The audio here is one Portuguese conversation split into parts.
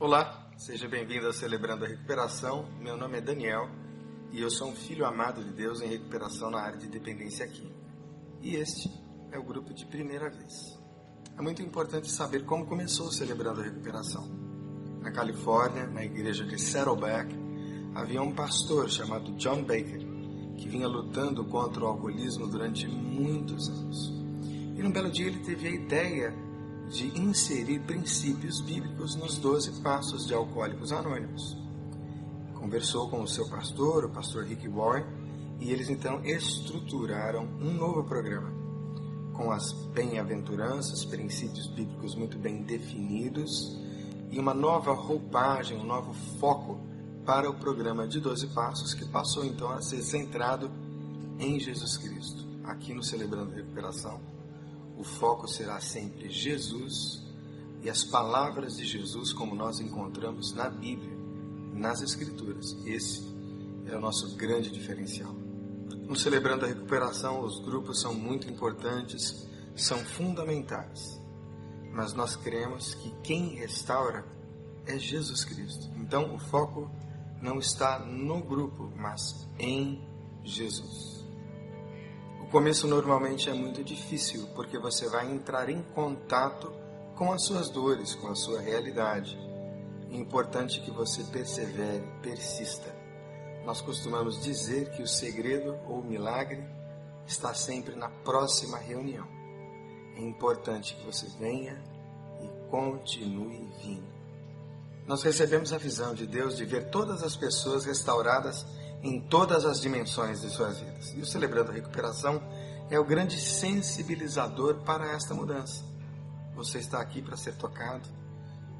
Olá, seja bem-vindo a Celebrando a Recuperação. Meu nome é Daniel e eu sou um filho amado de Deus em recuperação na área de dependência química. E este é o grupo de primeira vez. É muito importante saber como começou o Celebrando a Recuperação. Na Califórnia, na igreja de Saddleback, havia um pastor chamado John Baker que vinha lutando contra o alcoolismo durante muitos anos. E num belo dia ele teve a ideia de inserir princípios bíblicos nos 12 passos de Alcoólicos Anônimos. Conversou com o seu pastor, o pastor Rick Warren, e eles então estruturaram um novo programa com as bem-aventuranças, princípios bíblicos muito bem definidos e uma nova roupagem, um novo foco para o programa de 12 Passos, que passou então a ser centrado em Jesus Cristo. Aqui no Celebrando Recuperação, o foco será sempre Jesus e as palavras de Jesus, como nós encontramos na Bíblia, nas Escrituras. Esse é o nosso grande diferencial. No Celebrando a Recuperação, os grupos são muito importantes, são fundamentais. Mas nós cremos que quem restaura é Jesus Cristo. Então, o foco não está no grupo, mas em Jesus. Começo normalmente é muito difícil, porque você vai entrar em contato com as suas dores, com a sua realidade. É importante que você persevere, persista. Nós costumamos dizer que o segredo ou o milagre está sempre na próxima reunião. É importante que você venha e continue vindo. Nós recebemos a visão de Deus de ver todas as pessoas restauradas em todas as dimensões de suas vidas. E o Celebrando a Recuperação é o grande sensibilizador para esta mudança. Você está aqui para ser tocado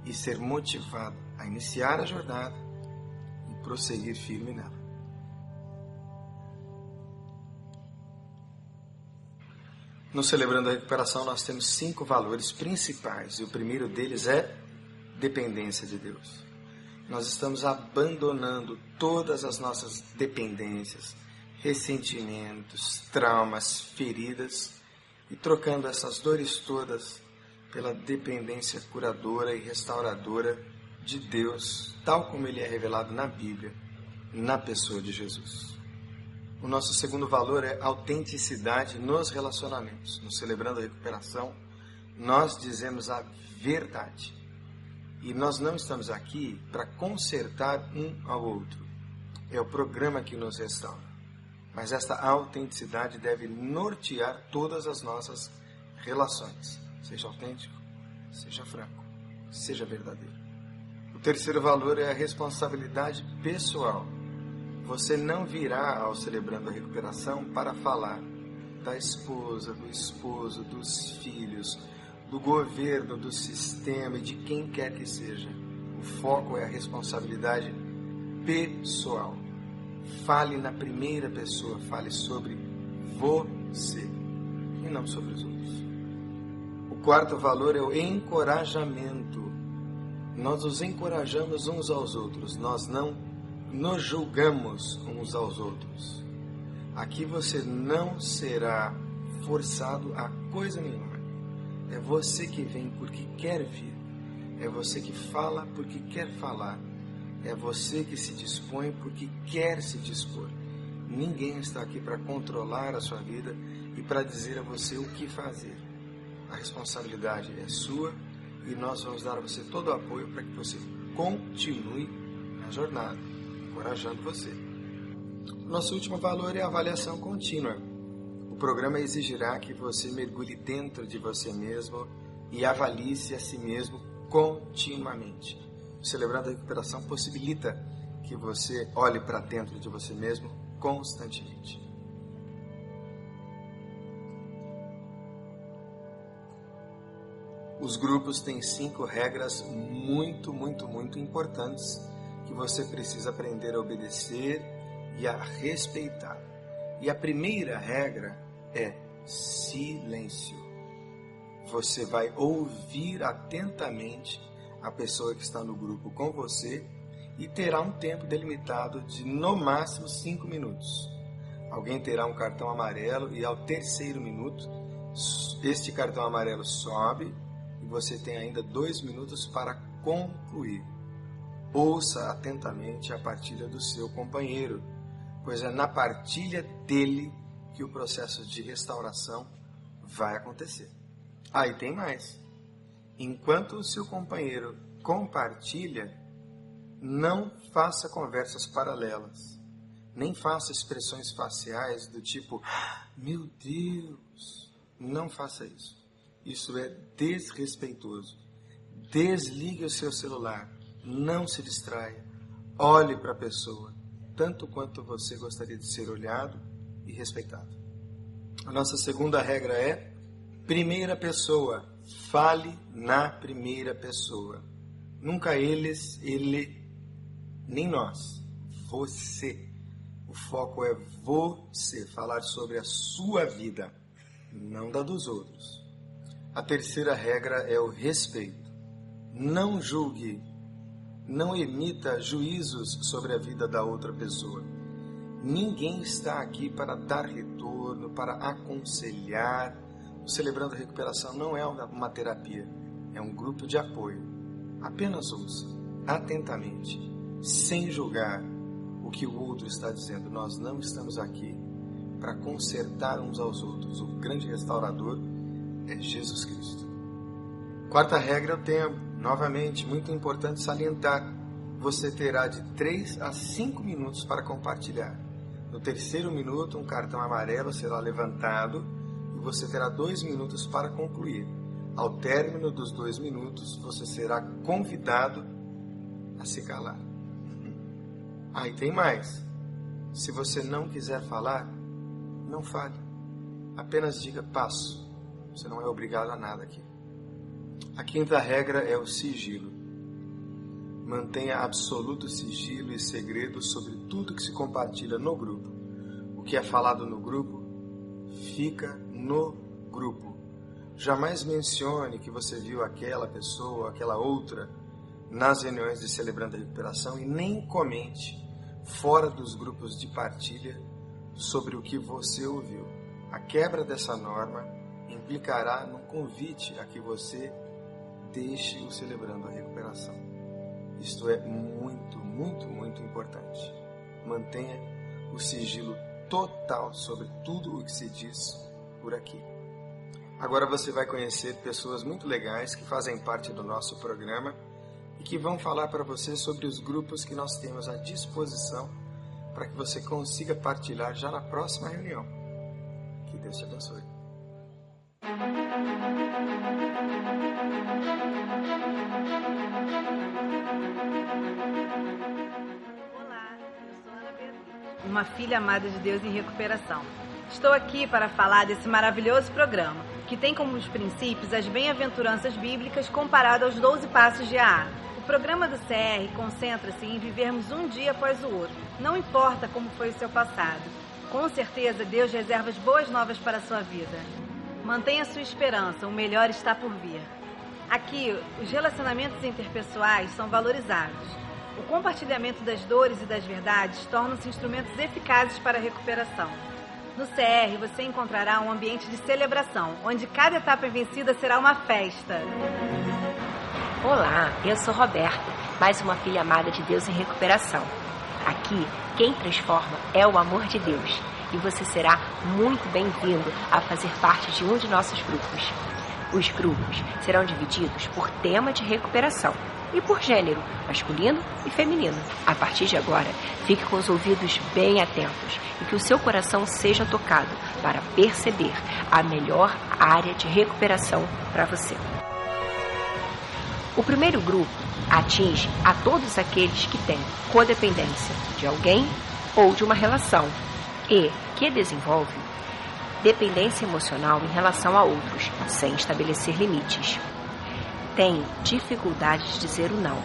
e ser motivado a iniciar a jornada e prosseguir firme nela. No Celebrando a Recuperação, nós temos cinco valores principais, e o primeiro deles é dependência de Deus. Nós estamos abandonando todas as nossas dependências, ressentimentos, traumas, feridas e trocando essas dores todas pela dependência curadora e restauradora de Deus, tal como ele é revelado na Bíblia, na pessoa de Jesus. O nosso segundo valor é autenticidade nos relacionamentos. No Celebrando a Recuperação, nós dizemos a verdade e nós não estamos aqui para consertar um ao outro. É o programa que nos restaura. Mas esta autenticidade deve nortear todas as nossas relações. Seja autêntico, seja franco, seja verdadeiro. O terceiro valor é a responsabilidade pessoal. Você não virá ao celebrando a recuperação para falar da esposa, do esposo, dos filhos, do governo, do sistema e de quem quer que seja. O foco é a responsabilidade pessoal. Fale na primeira pessoa, fale sobre você e não sobre os outros. O quarto valor é o encorajamento. Nós nos encorajamos uns aos outros, nós não nos julgamos uns aos outros. Aqui você não será forçado a coisa nenhuma. É você que vem porque quer vir. É você que fala porque quer falar. É você que se dispõe porque quer se dispor. Ninguém está aqui para controlar a sua vida e para dizer a você o que fazer. A responsabilidade é sua e nós vamos dar a você todo o apoio para que você continue na jornada, encorajando você. Nosso último valor é a avaliação contínua. O programa exigirá que você mergulhe dentro de você mesmo e avalie-se a si mesmo continuamente. Celebrando a recuperação possibilita que você olhe para dentro de você mesmo constantemente. Os grupos têm cinco regras muito, muito, muito importantes que você precisa aprender a obedecer e a respeitar. E a primeira regra é silêncio. Você vai ouvir atentamente a pessoa que está no grupo com você e terá um tempo delimitado de no máximo cinco minutos. Alguém terá um cartão amarelo e ao terceiro minuto este cartão amarelo sobe e você tem ainda dois minutos para concluir. ouça atentamente a partilha do seu companheiro, pois é na partilha dele que o processo de restauração vai acontecer. Aí ah, tem mais. Enquanto o seu companheiro compartilha, não faça conversas paralelas, nem faça expressões faciais do tipo, meu Deus, não faça isso. Isso é desrespeitoso. Desligue o seu celular, não se distraia, olhe para a pessoa, tanto quanto você gostaria de ser olhado e respeitado. A nossa segunda regra é primeira pessoa, fale na primeira pessoa. Nunca eles, ele, nem nós. Você. O foco é você, falar sobre a sua vida, não da dos outros. A terceira regra é o respeito. Não julgue, não emita juízos sobre a vida da outra pessoa. Ninguém está aqui para dar retorno, para aconselhar. O Celebrando a Recuperação não é uma terapia, é um grupo de apoio. Apenas ouça atentamente, sem julgar o que o outro está dizendo. Nós não estamos aqui para consertar uns aos outros. O grande restaurador é Jesus Cristo. Quarta regra, o tempo. Novamente, muito importante salientar. Você terá de 3 a 5 minutos para compartilhar. No terceiro minuto, um cartão amarelo será levantado e você terá dois minutos para concluir. Ao término dos dois minutos, você será convidado a se calar. Aí ah, tem mais. Se você não quiser falar, não fale. Apenas diga passo. Você não é obrigado a nada aqui. A quinta regra é o sigilo. Mantenha absoluto sigilo e segredo sobre tudo que se compartilha no grupo. O que é falado no grupo fica no grupo. Jamais mencione que você viu aquela pessoa, aquela outra nas reuniões de Celebrando a Recuperação e nem comente fora dos grupos de partilha sobre o que você ouviu. A quebra dessa norma implicará no convite a que você deixe o Celebrando a Recuperação. Isto é muito, muito, muito importante. Mantenha o sigilo total sobre tudo o que se diz por aqui. Agora você vai conhecer pessoas muito legais que fazem parte do nosso programa e que vão falar para você sobre os grupos que nós temos à disposição para que você consiga partilhar já na próxima reunião. Que Deus te abençoe. Uma filha amada de Deus em recuperação. Estou aqui para falar desse maravilhoso programa, que tem como os princípios as bem-aventuranças bíblicas comparado aos 12 passos de AA. O programa do CR concentra-se em vivermos um dia após o outro, não importa como foi o seu passado. Com certeza, Deus reserva as boas novas para a sua vida. Mantenha sua esperança, o melhor está por vir. Aqui, os relacionamentos interpessoais são valorizados. O compartilhamento das dores e das verdades tornam-se instrumentos eficazes para a recuperação. No CR, você encontrará um ambiente de celebração, onde cada etapa vencida será uma festa. Olá, eu sou Roberta, mais uma filha amada de Deus em recuperação. Aqui, quem transforma é o amor de Deus e você será muito bem-vindo a fazer parte de um de nossos grupos. Os grupos serão divididos por tema de recuperação e por gênero, masculino e feminino. A partir de agora, fique com os ouvidos bem atentos e que o seu coração seja tocado para perceber a melhor área de recuperação para você. O primeiro grupo atinge a todos aqueles que têm codependência de alguém ou de uma relação e que desenvolve dependência emocional em relação a outros, sem estabelecer limites têm dificuldade de dizer o não.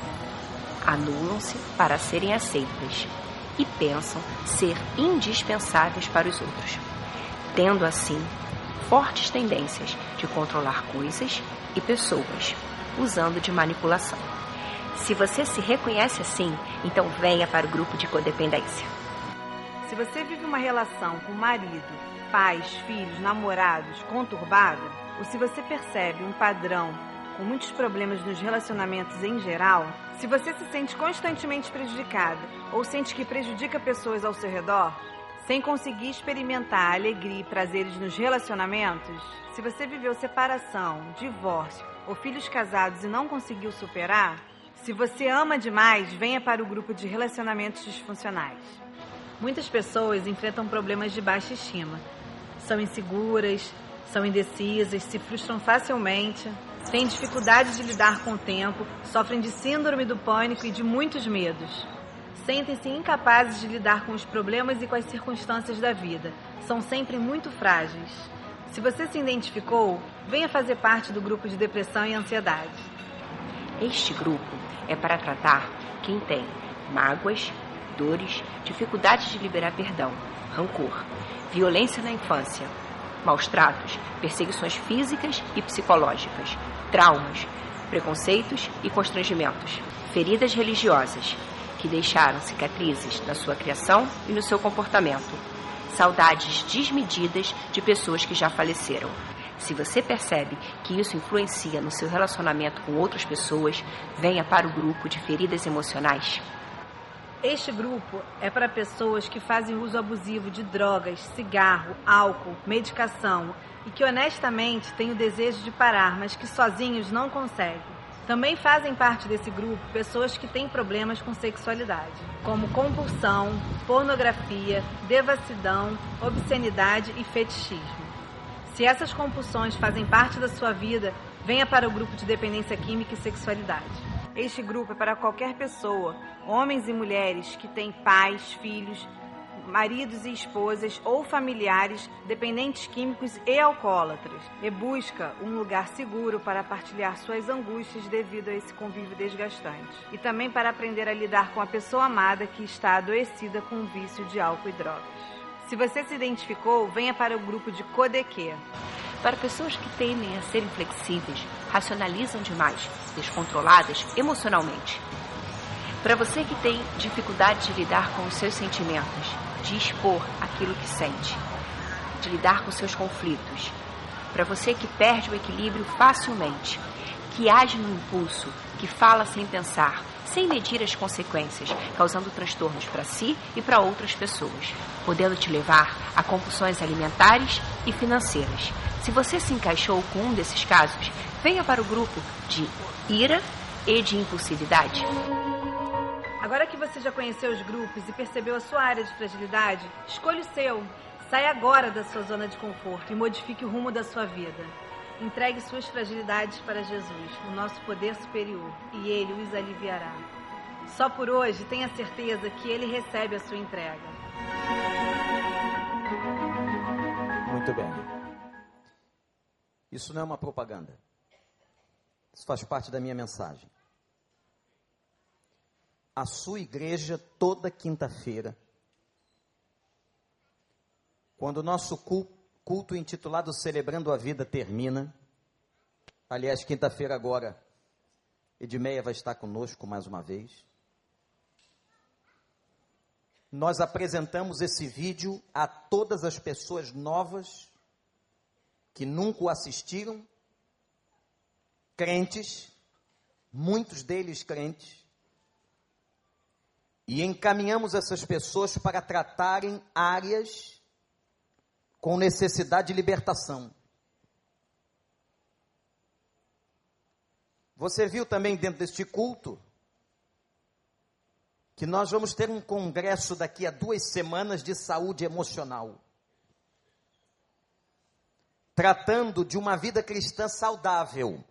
Anulam-se para serem aceitas e pensam ser indispensáveis para os outros, tendo assim fortes tendências de controlar coisas e pessoas, usando de manipulação. Se você se reconhece assim, então venha para o grupo de codependência. Se você vive uma relação com marido, pais, filhos, namorados conturbada, ou se você percebe um padrão com muitos problemas nos relacionamentos em geral, se você se sente constantemente prejudicada ou sente que prejudica pessoas ao seu redor, sem conseguir experimentar alegria e prazeres nos relacionamentos, se você viveu separação, divórcio ou filhos casados e não conseguiu superar, se você ama demais, venha para o grupo de relacionamentos disfuncionais. Muitas pessoas enfrentam problemas de baixa estima. São inseguras, são indecisas, se frustram facilmente, têm dificuldade de lidar com o tempo, sofrem de síndrome do pânico e de muitos medos. Sentem-se incapazes de lidar com os problemas e com as circunstâncias da vida. São sempre muito frágeis. Se você se identificou, venha fazer parte do grupo de depressão e ansiedade. Este grupo é para tratar quem tem mágoas, dores, dificuldade de liberar perdão, rancor, violência na infância, maus tratos, perseguições físicas e psicológicas, traumas, preconceitos e constrangimentos, feridas religiosas que deixaram cicatrizes na sua criação e no seu comportamento, saudades desmedidas de pessoas que já faleceram. Se você percebe que isso influencia no seu relacionamento com outras pessoas, venha para o grupo de feridas emocionais. Este grupo é para pessoas que fazem uso abusivo de drogas, cigarro, álcool, medicação e que honestamente têm o desejo de parar, mas que sozinhos não conseguem. Também fazem parte desse grupo pessoas que têm problemas com sexualidade, como compulsão, pornografia, devassidão, obscenidade e fetichismo. Se essas compulsões fazem parte da sua vida, venha para o grupo de dependência química e sexualidade. Este grupo é para qualquer pessoa, homens e mulheres que têm pais, filhos, maridos e esposas ou familiares dependentes químicos e alcoólatras e busca um lugar seguro para partilhar suas angústias devido a esse convívio desgastante e também para aprender a lidar com a pessoa amada que está adoecida com o vício de álcool e drogas. Se você se identificou, venha para o grupo de Codeque. Para pessoas que temem a ser inflexíveis, racionalizam demais, descontroladas emocionalmente. Para você que tem dificuldade de lidar com os seus sentimentos, de expor aquilo que sente, de lidar com seus conflitos. Para você que perde o equilíbrio facilmente, que age no impulso, que fala sem pensar, sem medir as consequências, causando transtornos para si e para outras pessoas, podendo te levar a compulsões alimentares e financeiras. Se você se encaixou com um desses casos, venha para o grupo de ira e de impulsividade. Agora que você já conheceu os grupos e percebeu a sua área de fragilidade, escolha o seu. Saia agora da sua zona de conforto e modifique o rumo da sua vida. Entregue suas fragilidades para Jesus, o nosso poder superior, e Ele os aliviará. Só por hoje, tenha certeza que Ele recebe a sua entrega. Muito bem. Isso não é uma propaganda. Isso faz parte da minha mensagem. A sua igreja, toda quinta-feira, quando o nosso culto culto intitulado Celebrando a Vida termina. Aliás, quinta-feira agora, Edmeia vai estar conosco mais uma vez. Nós apresentamos esse vídeo a todas as pessoas novas que nunca o assistiram, crentes, muitos deles crentes, e encaminhamos essas pessoas para tratarem áreas com necessidade de libertação. Você viu também dentro deste culto que nós vamos ter um congresso daqui a duas semanas de saúde emocional, tratando de uma vida cristã saudável.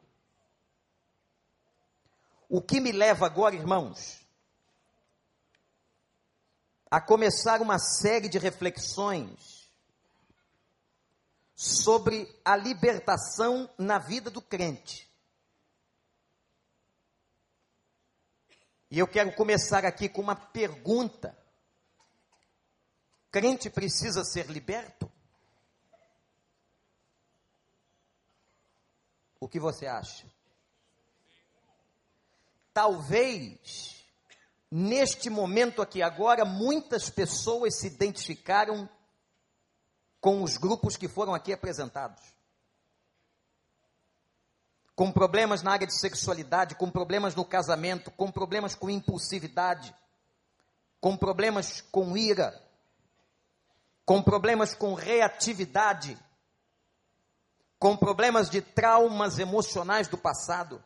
O que me leva agora, irmãos, a começar uma série de reflexões sobre a libertação na vida do crente. E eu quero começar aqui com uma pergunta: crente precisa ser liberto? O que você acha? Talvez, neste momento aqui agora, muitas pessoas se identificaram com os grupos que foram aqui apresentados. com problemas na área de sexualidade, com problemas no casamento, com problemas com impulsividade, com problemas com ira, com problemas com reatividade, com problemas de traumas emocionais do passado.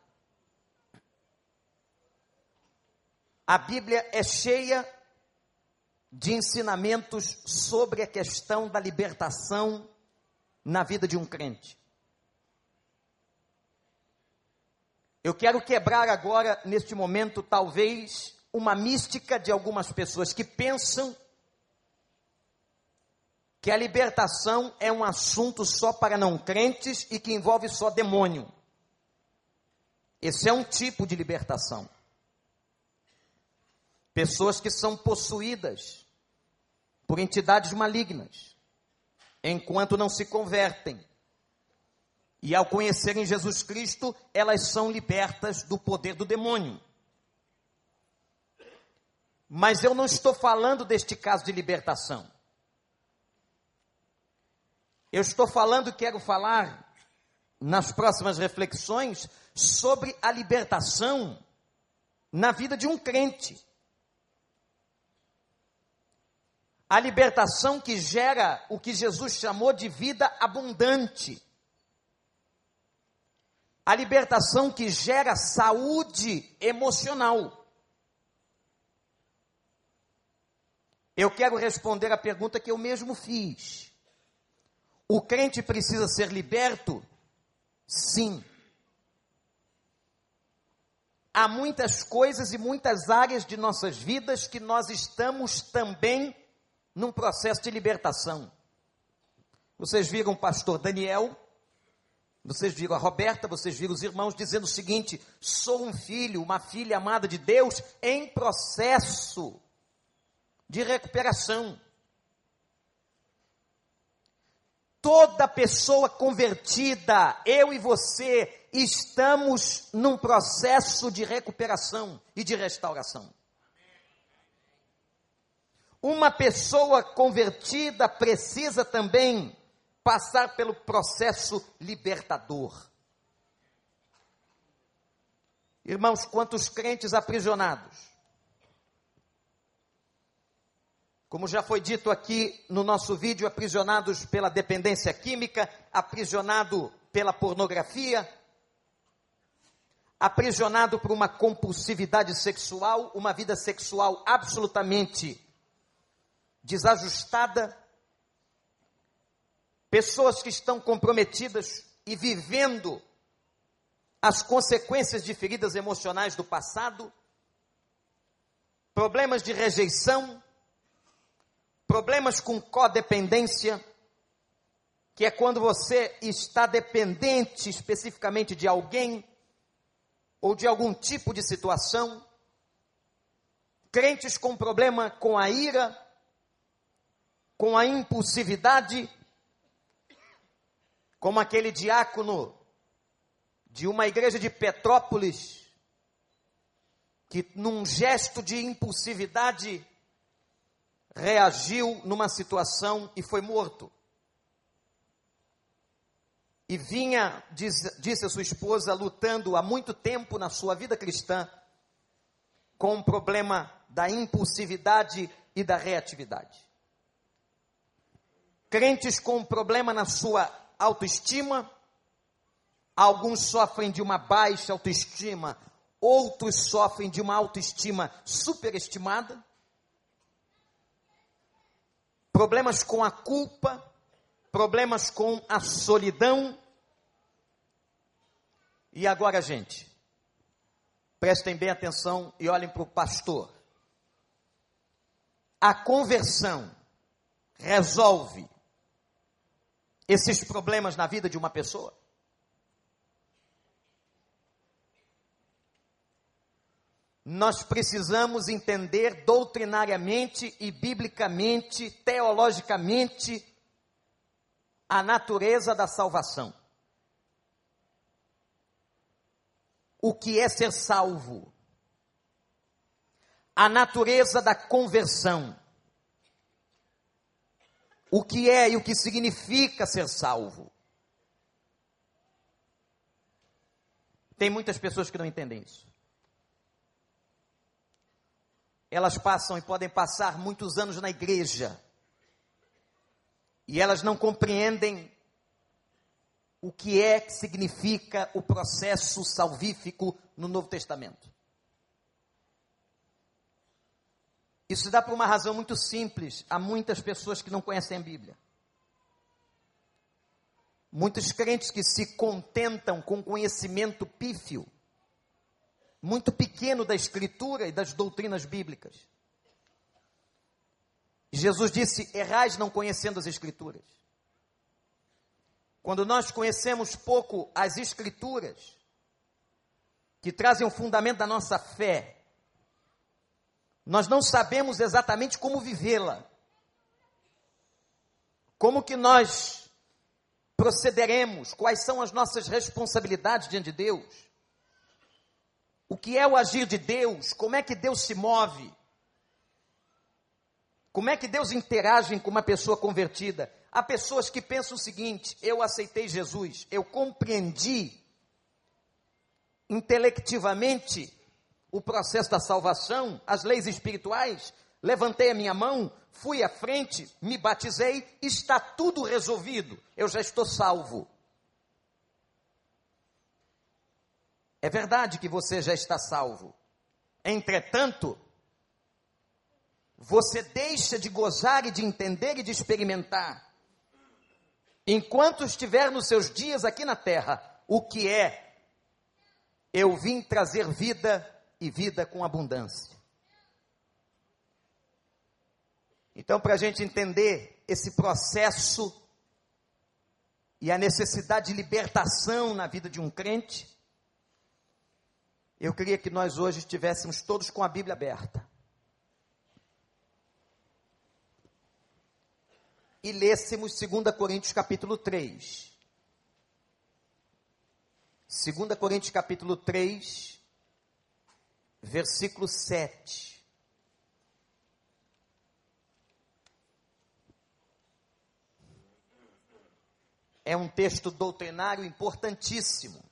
A Bíblia é cheia de ensinamentos sobre a questão da libertação na vida de um crente. Eu quero quebrar agora, neste momento, talvez, uma mística de algumas pessoas que pensam que a libertação é um assunto só para não crentes e que envolve só demônio. Esse é um tipo de libertação. Pessoas que são possuídas por entidades malignas, enquanto não se convertem e ao conhecerem Jesus Cristo, elas são libertas do poder do demônio. Mas eu não estou falando deste caso de libertação. Eu estou falando, quero falar nas próximas reflexões sobre a libertação na vida de um crente. A libertação que gera o que Jesus chamou de vida abundante a libertação que gera saúde emocional. Eu quero responder a pergunta que eu mesmo fiz. O crente precisa ser liberto? Sim. Há muitas coisas e muitas áreas de nossas vidas que nós estamos também num processo de libertação. Vocês viram o pastor Daniel, vocês viram a Roberta, vocês viram os irmãos dizendo o seguinte: sou um filho, uma filha amada de Deus em processo de recuperação. Toda pessoa convertida, eu e você, estamos num processo de recuperação e de restauração. Uma pessoa convertida precisa também passar pelo processo libertador. Irmãos, quantos crentes aprisionados? Como já foi dito aqui no nosso vídeo, aprisionados pela dependência química, aprisionado pela pornografia, aprisionado por uma compulsividade sexual, uma vida sexual absolutamente desajustada, pessoas que estão comprometidas e vivendo as consequências de feridas emocionais do passado, problemas de rejeição, problemas com codependência, que é quando você está dependente especificamente de alguém ou de algum tipo de situação, crentes com problema com a ira, com a impulsividade, como aquele diácono de uma igreja de Petrópolis, que num gesto de impulsividade reagiu numa situação e foi morto. E vinha, diz, disse a sua esposa, lutando há muito tempo na sua vida cristã com o problema da impulsividade e da reatividade. Crentes com problema na sua autoestima, alguns sofrem de uma baixa autoestima, outros sofrem de uma autoestima superestimada, problemas com a culpa, problemas com a solidão. E agora, gente, prestem bem atenção e olhem para o pastor. A conversão resolve esses problemas na vida de uma pessoa? Nós precisamos entender doutrinariamente e biblicamente, teologicamente, a natureza da salvação. O que é ser salvo? A natureza da conversão o que é e o que significa ser salvo. Tem muitas pessoas que não entendem isso. Elas passam e podem passar muitos anos na igreja. E elas não compreendem o que é que significa o processo salvífico no Novo Testamento. Isso se dá por uma razão muito simples. Há muitas pessoas que não conhecem a Bíblia. Muitos crentes que se contentam com conhecimento pífio, muito pequeno da Escritura e das doutrinas bíblicas. Jesus disse: Errais não conhecendo as Escrituras. Quando nós conhecemos pouco as Escrituras, que trazem o fundamento da nossa fé, nós não sabemos exatamente como vivê-la. Como que nós procederemos? Quais são as nossas responsabilidades diante de Deus? O que é o agir de Deus? Como é que Deus se move? Como é que Deus interage com uma pessoa convertida? Há pessoas que pensam o seguinte: eu aceitei Jesus, eu compreendi intelectivamente o processo da salvação, as leis espirituais, levantei a minha mão, fui à frente, me batizei, está tudo resolvido, eu já estou salvo. É verdade que você já está salvo. Entretanto, você deixa de gozar e de entender e de experimentar enquanto estiver nos seus dias aqui na terra, o que é? Eu vim trazer vida e vida com abundância. Então, para a gente entender esse processo e a necessidade de libertação na vida de um crente, eu queria que nós hoje estivéssemos todos com a Bíblia aberta. e lêssemos 2 Coríntios capítulo 3. 2 Coríntios capítulo 3, versículo 7. É um texto doutrinário importantíssimo.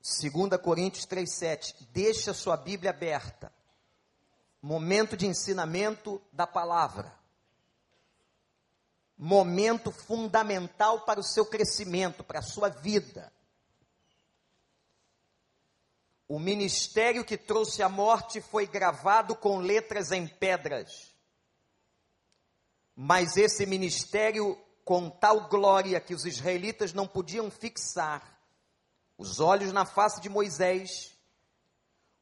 2 Coríntios 3,7. Deixa sua Bíblia aberta momento de ensinamento da palavra, momento fundamental para o seu crescimento, para a sua vida. O ministério que trouxe a morte foi gravado com letras em pedras. Mas esse ministério com tal glória que os israelitas não podiam fixar os olhos na face de Moisés,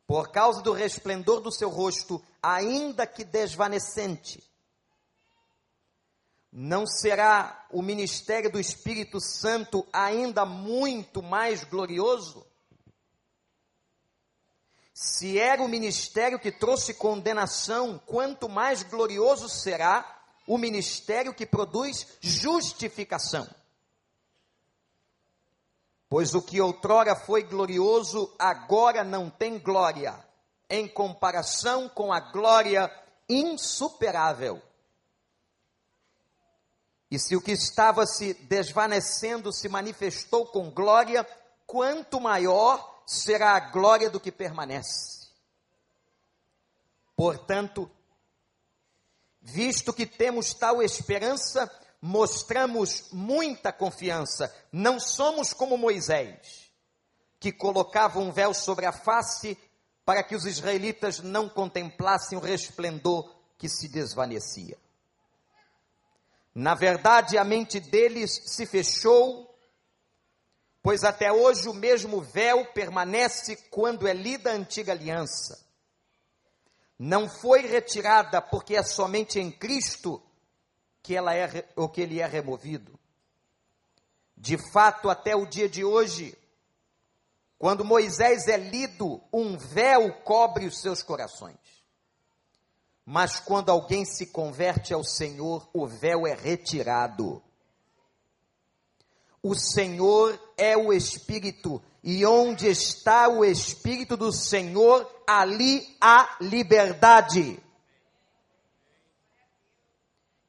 por causa do resplendor do seu rosto, ainda que desvanecente. Não será o ministério do Espírito Santo ainda muito mais glorioso? Se era o ministério que trouxe condenação, quanto mais glorioso será o ministério que produz justificação. Pois o que outrora foi glorioso, agora não tem glória, em comparação com a glória insuperável. E se o que estava se desvanecendo se manifestou com glória, quanto maior será a glória do que permanece. Portanto, visto que temos tal esperança, mostramos muita confiança. Não somos como Moisés, que colocava um véu sobre a face para que os israelitas não contemplassem o resplendor que se desvanecia. Na verdade, a mente deles se fechou, pois até hoje o mesmo véu permanece quando é lida a antiga aliança. Não foi retirada porque é somente em Cristo que, ela é, ou que ele é removido. De fato, até o dia de hoje, quando Moisés é lido, um véu cobre os seus corações. Mas quando alguém se converte ao Senhor, o véu é retirado. O Senhor é o Espírito, e onde está o Espírito do Senhor, ali há liberdade.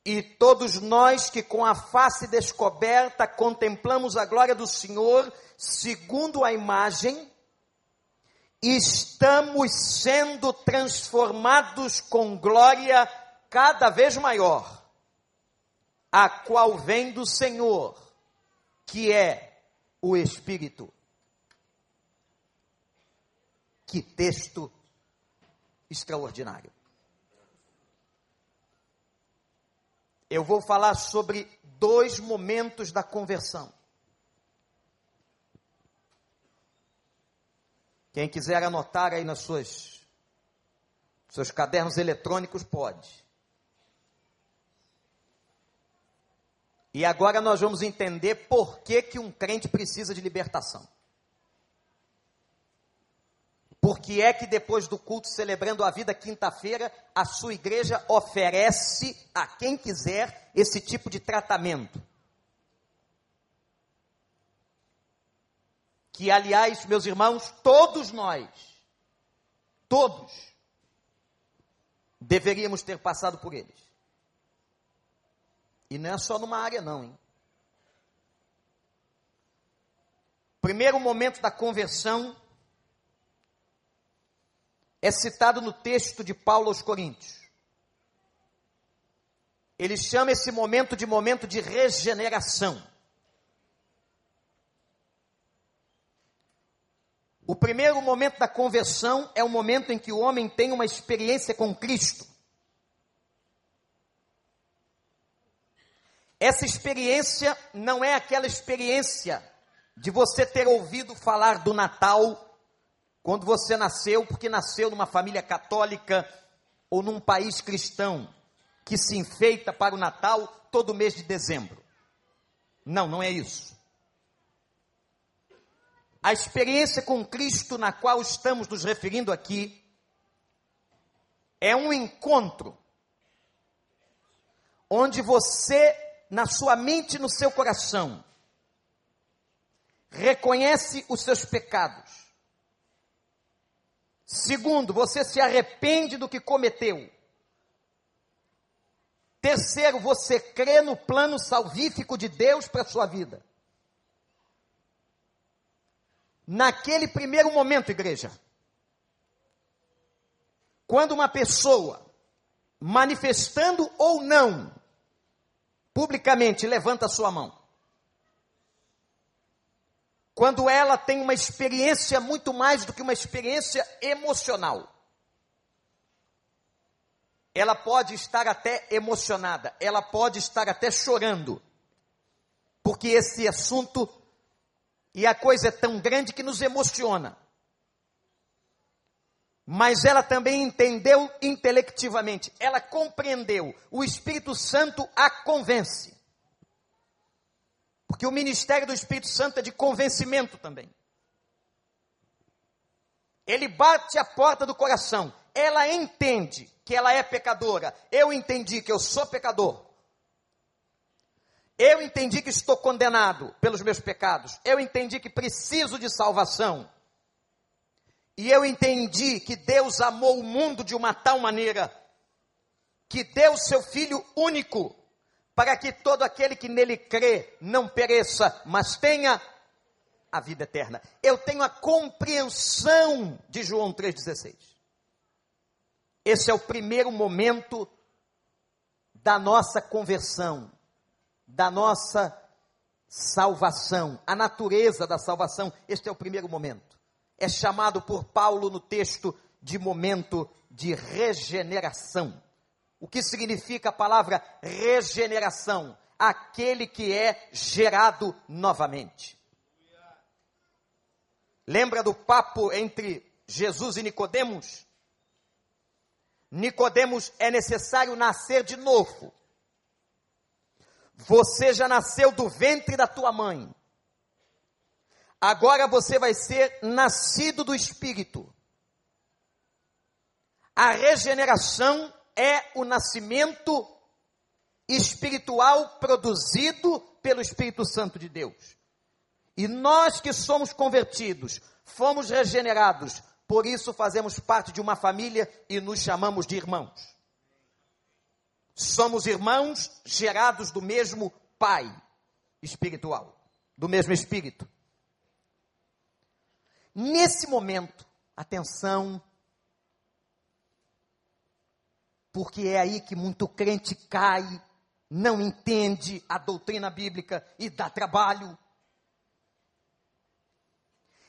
E todos nós que com a face descoberta contemplamos a glória do Senhor, segundo a imagem, estamos sendo transformados com glória cada vez maior, a qual vem do Senhor, que é o Espírito. Que texto extraordinário. eu vou falar sobre dois momentos da conversão. Quem quiser anotar aí nas suas seus cadernos eletrônicos pode. E agora nós vamos entender por que, que um crente precisa de libertação. Por que é que depois do culto celebrando a vida quinta-feira, a sua igreja oferece a quem quiser esse tipo de tratamento? Que, aliás, meus irmãos, todos nós, todos, deveríamos ter passado por eles. E não é só numa área, não, hein? Primeiro momento da conversão é citado no texto de Paulo aos Coríntios. Ele chama esse momento de momento de regeneração. O primeiro momento da conversão é o momento em que o homem tem uma experiência com Cristo. Essa experiência não é aquela experiência de você ter ouvido falar do Natal quando você nasceu, porque nasceu numa família católica ou num país cristão que se enfeita para o Natal todo mês de dezembro. Não, não é isso. A experiência com Cristo na qual estamos nos referindo aqui é um encontro onde você, na sua mente e no seu coração, reconhece os seus pecados Segundo, você se arrepende do que cometeu. Terceiro, você crê no plano salvífico de Deus para a sua vida. Naquele primeiro momento, igreja, quando uma pessoa, manifestando ou não, publicamente levanta a sua mão, quando ela tem uma experiência muito mais do que uma experiência emocional. Ela pode estar até emocionada, ela pode estar até chorando, porque esse assunto e a coisa é tão grande que nos emociona. Mas ela também entendeu intelectivamente, ela compreendeu, o Espírito Santo a convence. Porque o ministério do Espírito Santo é de convencimento também. Ele bate a porta do coração. Ela entende que ela é pecadora. Eu entendi que eu sou pecador. Eu entendi que estou condenado pelos meus pecados. Eu entendi que preciso de salvação. E eu entendi que Deus amou o mundo de uma tal maneira que deu seu filho único para que todo aquele que nele crê não pereça, mas tenha a vida eterna. Eu tenho a compreensão de João 3,16. Esse é o primeiro momento da nossa conversão, da nossa salvação, a natureza da salvação. Este é o primeiro momento. É chamado por Paulo no texto de momento de regeneração. O que significa a palavra regeneração? Aquele que é gerado novamente. Lembra do papo entre Jesus e Nicodemos? Nicodemos é necessário nascer de novo. Você já nasceu do ventre da tua mãe. Agora você vai ser nascido do Espírito. A regeneração é o nascimento espiritual produzido pelo Espírito Santo de Deus. E nós que somos convertidos, fomos regenerados, por isso fazemos parte de uma família e nos chamamos de irmãos. somos irmãos gerados do mesmo Pai espiritual, do mesmo Espírito. Nesse momento, atenção, porque é aí que muito crente cai, não entende a doutrina bíblica e dá trabalho.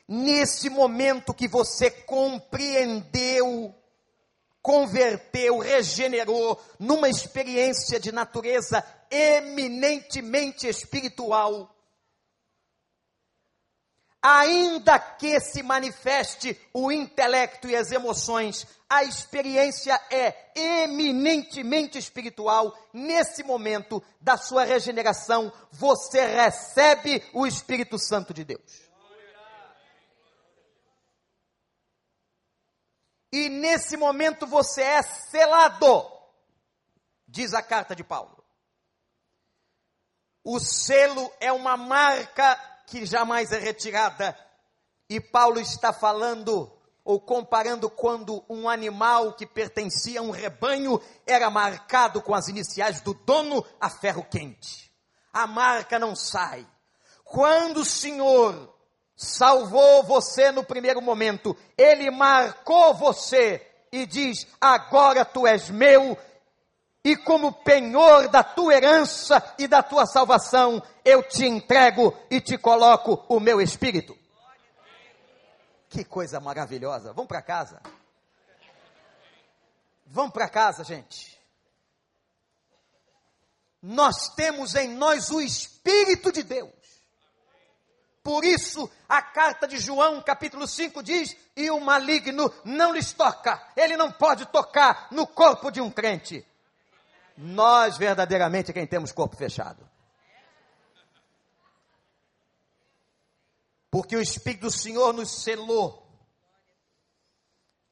Nesse momento que você compreendeu, converteu, regenerou numa experiência de natureza eminentemente espiritual, ainda que se manifeste o intelecto e as emoções, a experiência é eminentemente espiritual. Nesse momento da sua regeneração, você recebe o Espírito Santo de Deus. E nesse momento você é selado, diz a carta de Paulo. O selo é uma marca que jamais é retirada. E Paulo está falando ou comparando quando um animal que pertencia a um rebanho era marcado com as iniciais do dono a ferro quente. A marca não sai. Quando o Senhor salvou você no primeiro momento, ele marcou você e diz: agora tu és meu, e como penhor da tua herança e da tua salvação, eu te entrego e te coloco o meu espírito. Que coisa maravilhosa. Vamos para casa. Vamos para casa, gente. Nós temos em nós o Espírito de Deus. Por isso, a carta de João, capítulo 5, diz: E o maligno não lhes toca, ele não pode tocar no corpo de um crente. Nós, verdadeiramente, quem temos corpo fechado. Porque o Espírito do Senhor nos selou.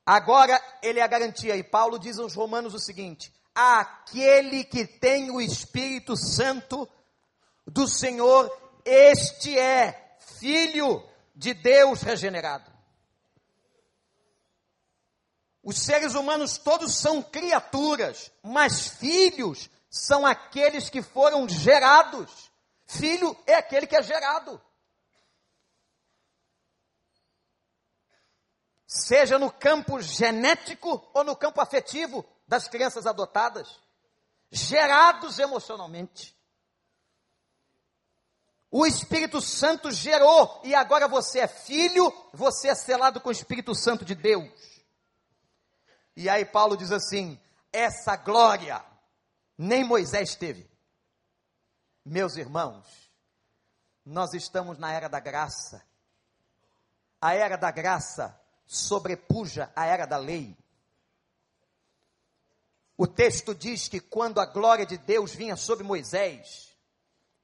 Agora, ele é a garantia. E Paulo diz aos Romanos o seguinte: aquele que tem o Espírito Santo do Senhor, este é filho de Deus regenerado. Os seres humanos todos são criaturas, mas filhos são aqueles que foram gerados. Filho é aquele que é gerado. Seja no campo genético ou no campo afetivo das crianças adotadas, gerados emocionalmente. O Espírito Santo gerou e agora você é filho, você é selado com o Espírito Santo de Deus. E aí Paulo diz assim: essa glória nem Moisés teve. Meus irmãos, nós estamos na era da graça. A era da graça sobrepuja a era da lei. O texto diz que quando a glória de Deus vinha sobre Moisés,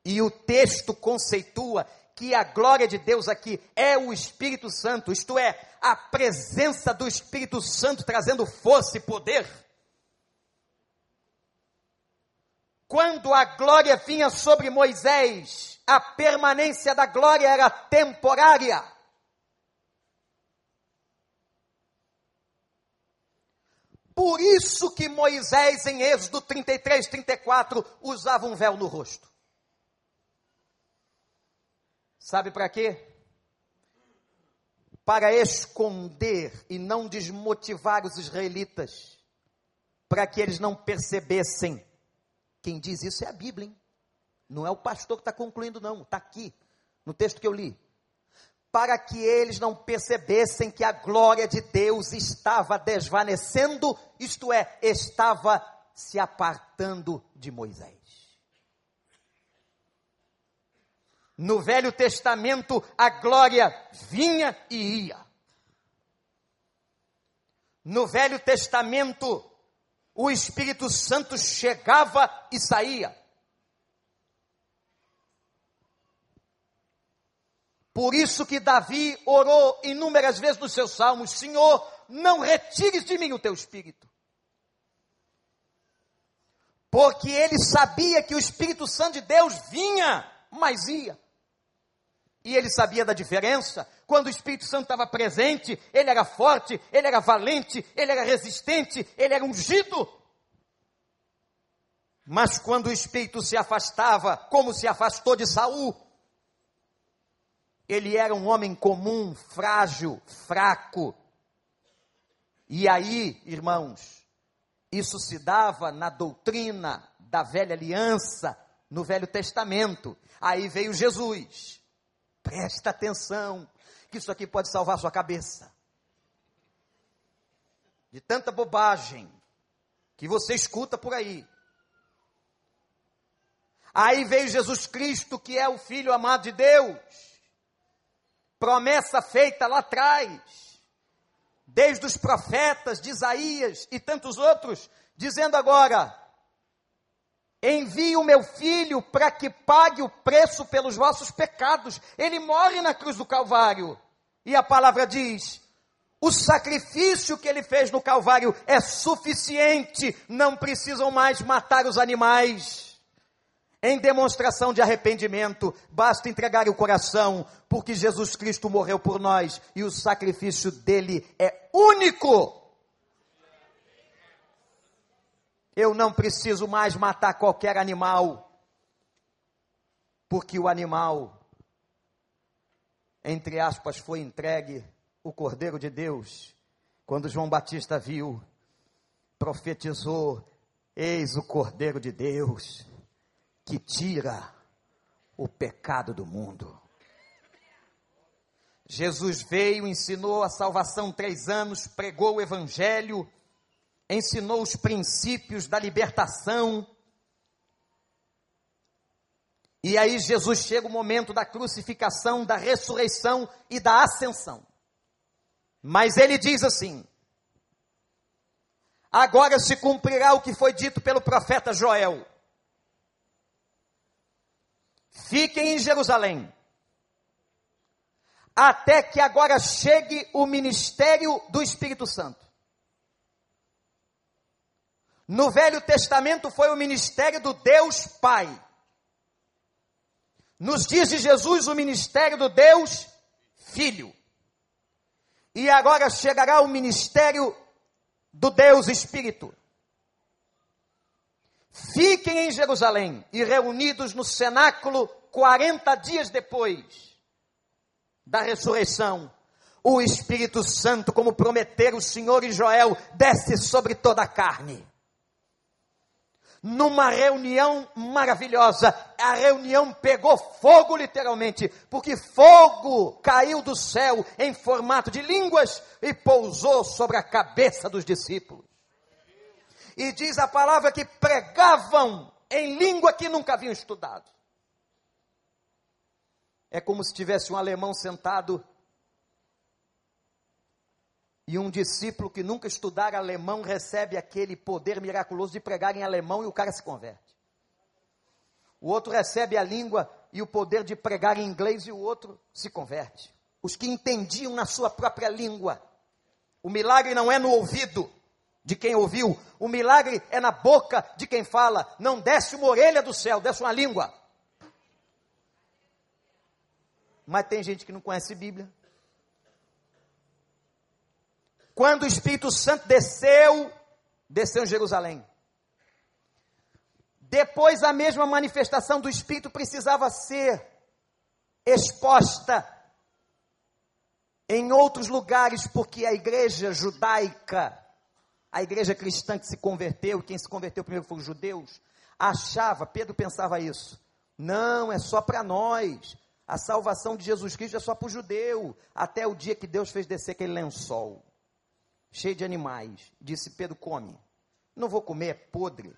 e o texto conceitua que a glória de Deus aqui é o Espírito Santo, isto é, a presença do Espírito Santo trazendo força e poder. Quando a glória vinha sobre Moisés, a permanência da glória era temporária. Por isso que Moisés, em Êxodo 33, 34, usava um véu no rosto. Sabe para quê? Para esconder e não desmotivar os israelitas, para que eles não percebessem. Quem diz isso é a Bíblia, hein? não é o pastor que está concluindo, não, está aqui, no texto que eu li. Para que eles não percebessem que a glória de Deus estava desvanecendo, isto é, estava se apartando de Moisés. No Velho Testamento, a glória vinha e ia. No Velho Testamento, o Espírito Santo chegava e saía. Por isso que Davi orou inúmeras vezes nos seus salmos: Senhor, não retires de mim o teu espírito. Porque ele sabia que o Espírito Santo de Deus vinha, mas ia. E ele sabia da diferença. Quando o Espírito Santo estava presente, ele era forte, ele era valente, ele era resistente, ele era ungido. Mas quando o espírito se afastava, como se afastou de Saul, ele era um homem comum, frágil, fraco. E aí, irmãos, isso se dava na doutrina da velha aliança, no Velho Testamento. Aí veio Jesus. Presta atenção, que isso aqui pode salvar sua cabeça. De tanta bobagem que você escuta por aí. Aí veio Jesus Cristo, que é o Filho amado de Deus. Promessa feita lá atrás, desde os profetas de Isaías e tantos outros, dizendo agora: Envie o meu filho para que pague o preço pelos vossos pecados. Ele morre na cruz do Calvário. E a palavra diz: o sacrifício que ele fez no Calvário é suficiente, não precisam mais matar os animais em demonstração de arrependimento, basta entregar o coração, porque Jesus Cristo morreu por nós e o sacrifício dele é único. Eu não preciso mais matar qualquer animal, porque o animal, entre aspas, foi entregue o Cordeiro de Deus. Quando João Batista viu, profetizou: Eis o Cordeiro de Deus que tira o pecado do mundo. Jesus veio, ensinou a salvação três anos, pregou o evangelho, ensinou os princípios da libertação. E aí Jesus chega o momento da crucificação, da ressurreição e da ascensão. Mas ele diz assim: Agora se cumprirá o que foi dito pelo profeta Joel. Fiquem em Jerusalém, até que agora chegue o ministério do Espírito Santo. No Velho Testamento foi o ministério do Deus Pai. Nos dias de Jesus, o ministério do Deus Filho. E agora chegará o ministério do Deus Espírito. Fiquem em Jerusalém e reunidos no cenáculo 40 dias depois da ressurreição, o Espírito Santo, como prometeu o Senhor em Joel, desce sobre toda a carne. Numa reunião maravilhosa, a reunião pegou fogo literalmente, porque fogo caiu do céu em formato de línguas e pousou sobre a cabeça dos discípulos e diz a palavra que pregavam em língua que nunca haviam estudado. É como se tivesse um alemão sentado e um discípulo que nunca estudara alemão recebe aquele poder miraculoso de pregar em alemão e o cara se converte. O outro recebe a língua e o poder de pregar em inglês e o outro se converte. Os que entendiam na sua própria língua. O milagre não é no ouvido, de quem ouviu, o milagre é na boca de quem fala. Não desce uma orelha do céu, desce uma língua. Mas tem gente que não conhece Bíblia. Quando o Espírito Santo desceu, desceu em Jerusalém. Depois a mesma manifestação do Espírito precisava ser exposta em outros lugares, porque a igreja judaica a igreja cristã que se converteu, quem se converteu primeiro foram os judeus, achava, Pedro pensava isso. Não, é só para nós. A salvação de Jesus Cristo é só para o judeu. Até o dia que Deus fez descer aquele lençol, cheio de animais. Disse Pedro: come. Não vou comer, é podre.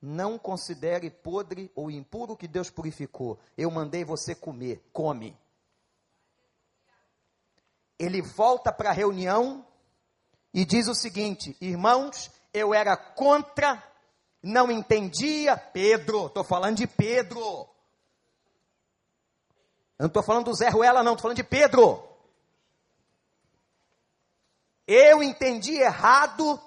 Não considere podre ou impuro que Deus purificou. Eu mandei você comer, come. Ele volta para a reunião e diz o seguinte: irmãos, eu era contra, não entendia Pedro, estou falando de Pedro. Eu não estou falando do Zé Ruela, não, estou falando de Pedro. Eu entendi errado,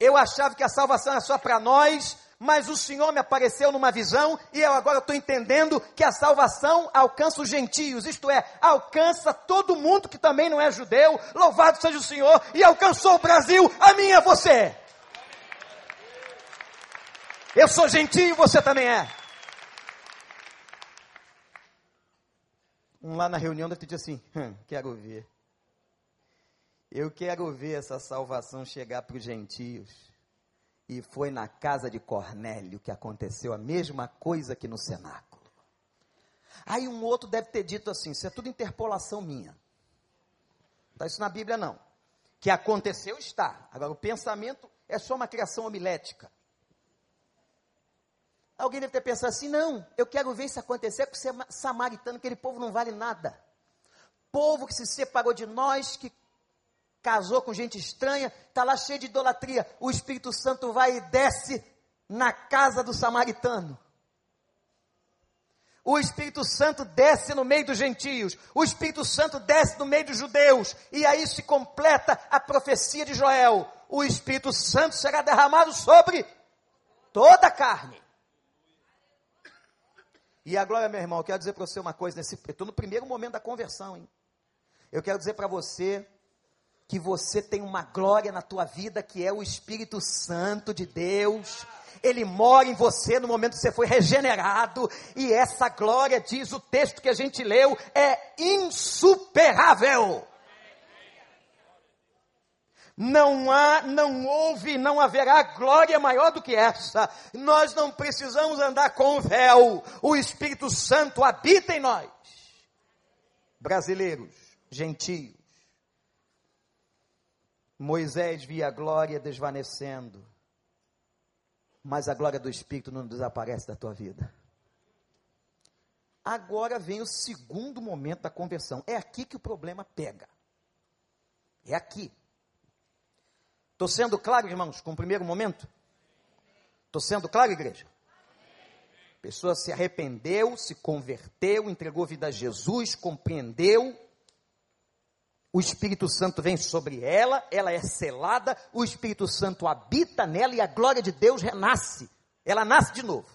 eu achava que a salvação era só para nós, mas o Senhor me apareceu numa visão e eu agora estou entendendo que a salvação alcança os gentios, isto é, alcança todo mundo que também não é judeu, louvado seja o Senhor, e alcançou o Brasil, a mim a você. Eu sou gentio, você também é. Um lá na reunião deve ter assim: hum, quero ver. Eu quero ver essa salvação chegar para os gentios. E foi na casa de Cornélio que aconteceu a mesma coisa que no cenáculo. Aí um outro deve ter dito assim: isso é tudo interpolação minha. Está isso na Bíblia não. Que aconteceu está. Agora o pensamento é só uma criação homilética. Alguém deve ter pensado assim: não, eu quero ver isso acontecer com o samaritano, aquele povo não vale nada. Povo que se separou de nós, que casou com gente estranha, está lá cheio de idolatria. O Espírito Santo vai e desce na casa do samaritano. O Espírito Santo desce no meio dos gentios, o Espírito Santo desce no meio dos judeus, e aí se completa a profecia de Joel: o Espírito Santo será derramado sobre toda a carne. E agora, meu irmão, eu quero dizer para você uma coisa, estou no primeiro momento da conversão, hein? Eu quero dizer para você que você tem uma glória na tua vida que é o Espírito Santo de Deus. Ele mora em você no momento que você foi regenerado, e essa glória, diz o texto que a gente leu, é insuperável. Não há, não houve, não haverá glória maior do que essa. Nós não precisamos andar com véu. O Espírito Santo habita em nós. Brasileiros, gentios, Moisés via a glória desvanecendo, mas a glória do Espírito não desaparece da tua vida. Agora vem o segundo momento da conversão. É aqui que o problema pega. É aqui. Estou sendo claro, irmãos, com o primeiro momento? Estou sendo claro, igreja? A pessoa se arrependeu, se converteu, entregou vida a Jesus, compreendeu o Espírito Santo vem sobre ela, ela é selada, o Espírito Santo habita nela e a glória de Deus renasce. Ela nasce de novo.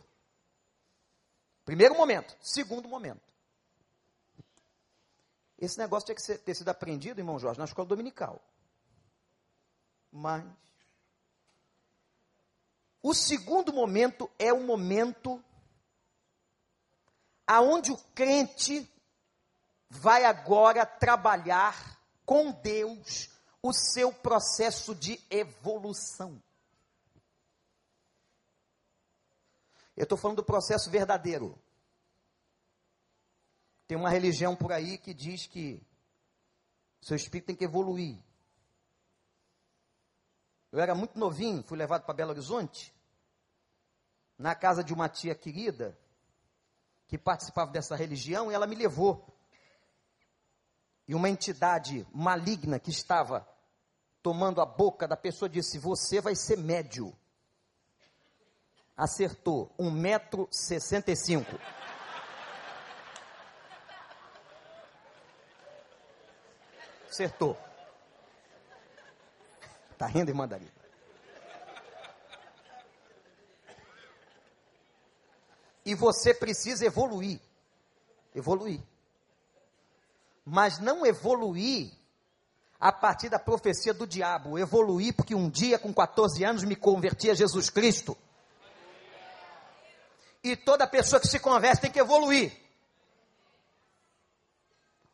Primeiro momento. Segundo momento. Esse negócio tinha que ter sido aprendido, irmão Jorge, na escola dominical. Mas. O segundo momento é o momento aonde o crente vai agora trabalhar com Deus o seu processo de evolução. Eu estou falando do processo verdadeiro. Tem uma religião por aí que diz que seu espírito tem que evoluir. Eu era muito novinho, fui levado para Belo Horizonte, na casa de uma tia querida, que participava dessa religião, e ela me levou e uma entidade maligna que estava tomando a boca da pessoa disse: Você vai ser médio. Acertou, 1,65m. Acertou. Está rindo, irmã Daria? E você precisa evoluir. Evoluir mas não evoluir a partir da profecia do diabo. Evoluir porque um dia, com 14 anos, me converti a Jesus Cristo. E toda pessoa que se converte tem que evoluir.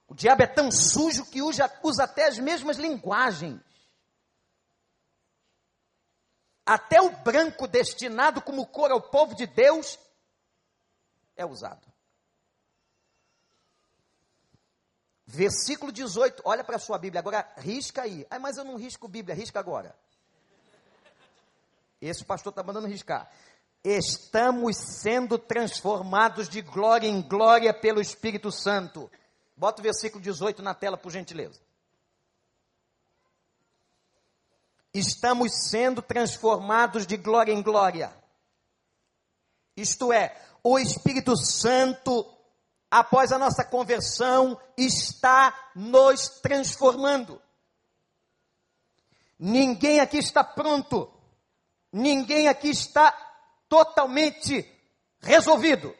O diabo é tão sujo que usa, usa até as mesmas linguagens. Até o branco destinado como cor ao povo de Deus é usado. Versículo 18, olha para a sua Bíblia, agora risca aí. Ah, mas eu não risco Bíblia, risca agora. Esse pastor está mandando riscar. Estamos sendo transformados de glória em glória pelo Espírito Santo. Bota o versículo 18 na tela, por gentileza. Estamos sendo transformados de glória em glória. Isto é, o Espírito Santo após a nossa conversão, está nos transformando. Ninguém aqui está pronto. Ninguém aqui está totalmente resolvido.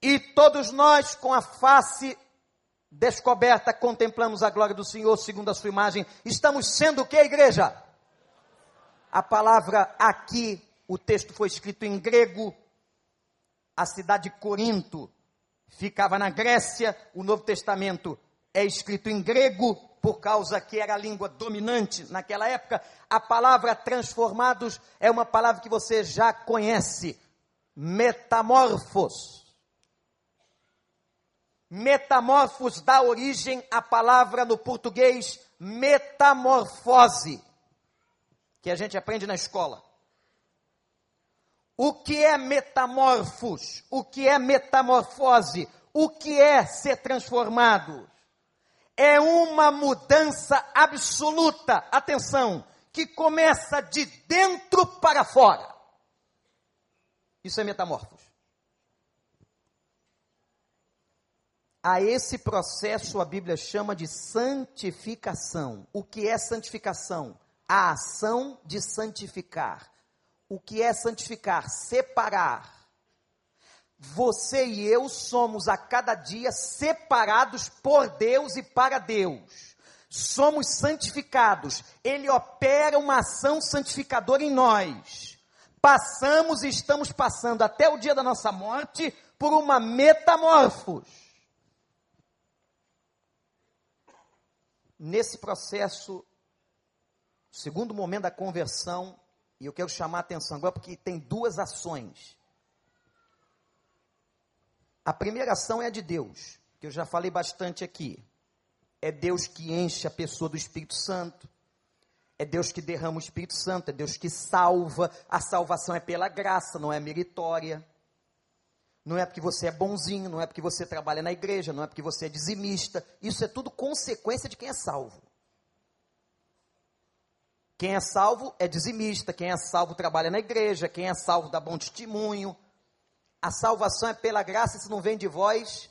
E todos nós, com a face descoberta, contemplamos a glória do Senhor segundo a sua imagem. Estamos sendo o que, igreja? A palavra aqui, o texto foi escrito em grego. A cidade de Corinto ficava na Grécia. O Novo Testamento é escrito em grego, por causa que era a língua dominante naquela época. A palavra transformados é uma palavra que você já conhece. Metamorfos. Metamorfos dá origem à palavra no português metamorfose, que a gente aprende na escola. O que é metamorfos? O que é metamorfose? O que é ser transformado? É uma mudança absoluta, atenção, que começa de dentro para fora. Isso é metamorfos. A esse processo a Bíblia chama de santificação. O que é santificação? A ação de santificar. O que é santificar? Separar. Você e eu somos a cada dia separados por Deus e para Deus. Somos santificados. Ele opera uma ação santificadora em nós. Passamos e estamos passando até o dia da nossa morte por uma metamorfose nesse processo, segundo momento da conversão, e eu quero chamar a atenção agora porque tem duas ações. A primeira ação é a de Deus, que eu já falei bastante aqui. É Deus que enche a pessoa do Espírito Santo. É Deus que derrama o Espírito Santo, é Deus que salva. A salvação é pela graça, não é meritória. Não é porque você é bonzinho, não é porque você trabalha na igreja, não é porque você é dizimista. Isso é tudo consequência de quem é salvo. Quem é salvo é dizimista, quem é salvo trabalha na igreja, quem é salvo dá bom testemunho. A salvação é pela graça, isso não vem de vós,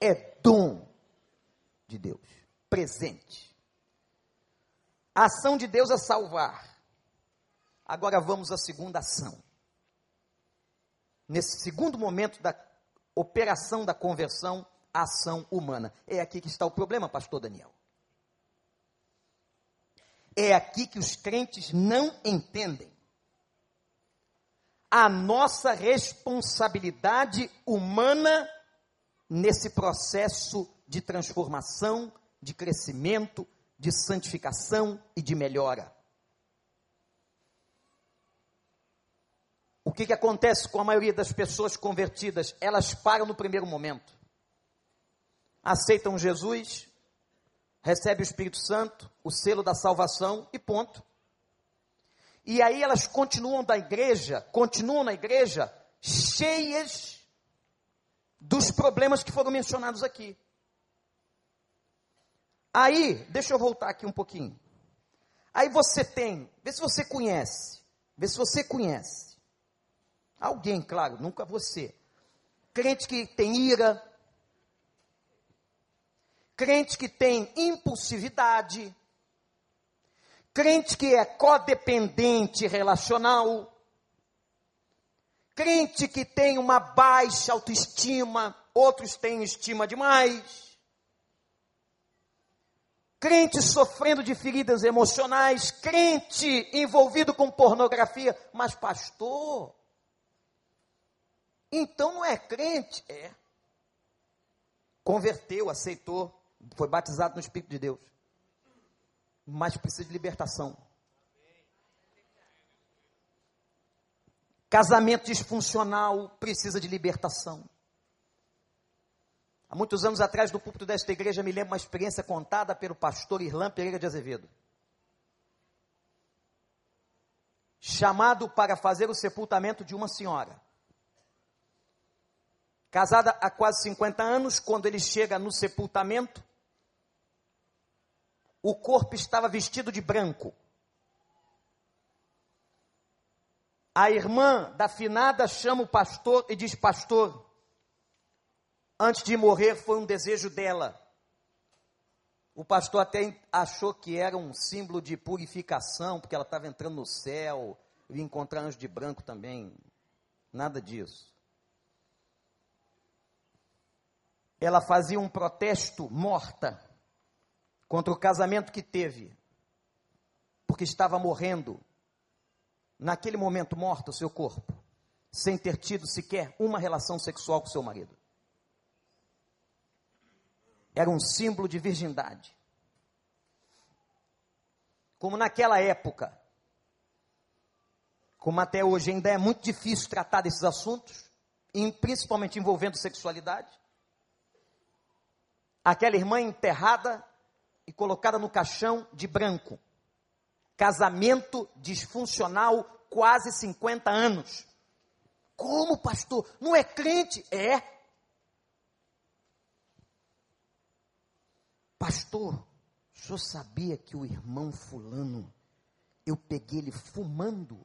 é dom de Deus, presente. A ação de Deus é salvar. Agora vamos à segunda ação nesse segundo momento da operação da conversão, a ação humana. É aqui que está o problema, pastor Daniel. É aqui que os crentes não entendem. A nossa responsabilidade humana nesse processo de transformação, de crescimento, de santificação e de melhora. O que, que acontece com a maioria das pessoas convertidas? Elas param no primeiro momento. Aceitam Jesus, recebem o Espírito Santo, o selo da salvação e ponto. E aí elas continuam da igreja, continuam na igreja, cheias dos problemas que foram mencionados aqui. Aí, deixa eu voltar aqui um pouquinho. Aí você tem, vê se você conhece, vê se você conhece Alguém, claro, nunca você. Crente que tem ira, crente que tem impulsividade, crente que é codependente relacional, crente que tem uma baixa autoestima, outros têm estima demais, crente sofrendo de feridas emocionais, crente envolvido com pornografia, mas pastor, então não é crente? É. Converteu, aceitou, foi batizado no Espírito de Deus. Mas precisa de libertação. Casamento disfuncional precisa de libertação. Há muitos anos atrás, no púlpito desta igreja, me lembro uma experiência contada pelo pastor Irlã Pereira de Azevedo. Chamado para fazer o sepultamento de uma senhora casada há quase 50 anos, quando ele chega no sepultamento, o corpo estava vestido de branco. A irmã da finada chama o pastor e diz: Pastor, antes de morrer foi um desejo dela. O pastor até achou que era um símbolo de purificação, porque ela estava entrando no céu, e encontrar anjo de branco também. Nada disso. ela fazia um protesto morta contra o casamento que teve, porque estava morrendo naquele momento morta o seu corpo, sem ter tido sequer uma relação sexual com seu marido. Era um símbolo de virgindade. Como naquela época, como até hoje ainda é muito difícil tratar desses assuntos, principalmente envolvendo sexualidade. Aquela irmã enterrada e colocada no caixão de branco. Casamento disfuncional, quase 50 anos. Como, pastor? Não é crente? É. Pastor, senhor sabia que o irmão Fulano, eu peguei ele fumando?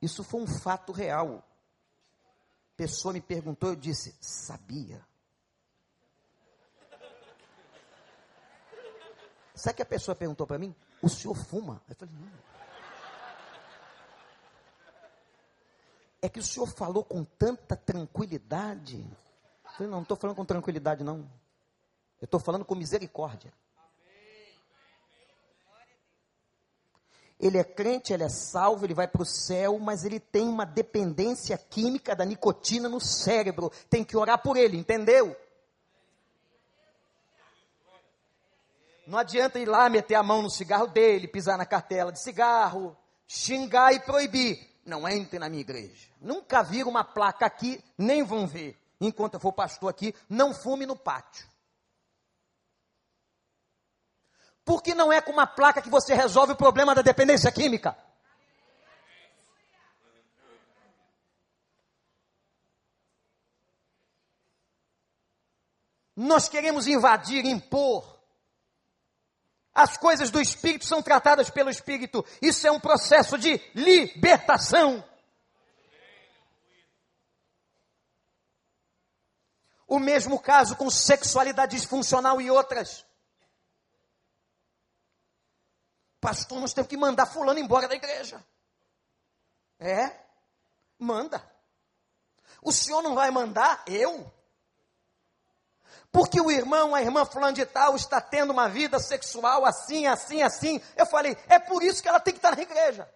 Isso foi um fato real. Pessoa me perguntou, eu disse, sabia. Sabe que a pessoa perguntou para mim? O senhor fuma? Eu falei, não. É que o senhor falou com tanta tranquilidade. Eu falei, não, não estou falando com tranquilidade, não. Eu estou falando com misericórdia. ele é crente, ele é salvo, ele vai para o céu, mas ele tem uma dependência química da nicotina no cérebro. Tem que orar por ele, entendeu? Não adianta ir lá meter a mão no cigarro dele, pisar na cartela de cigarro, xingar e proibir. Não entre na minha igreja. Nunca viram uma placa aqui, nem vão ver. Enquanto eu for pastor aqui, não fume no pátio. Porque não é com uma placa que você resolve o problema da dependência química. Nós queremos invadir, impor. As coisas do Espírito são tratadas pelo Espírito. Isso é um processo de libertação. O mesmo caso com sexualidade disfuncional e outras. Pastor, nós temos que mandar fulano embora da igreja. É? Manda. O senhor não vai mandar? Eu? Porque o irmão, a irmã fulano de tal está tendo uma vida sexual assim, assim, assim. Eu falei, é por isso que ela tem que estar na igreja.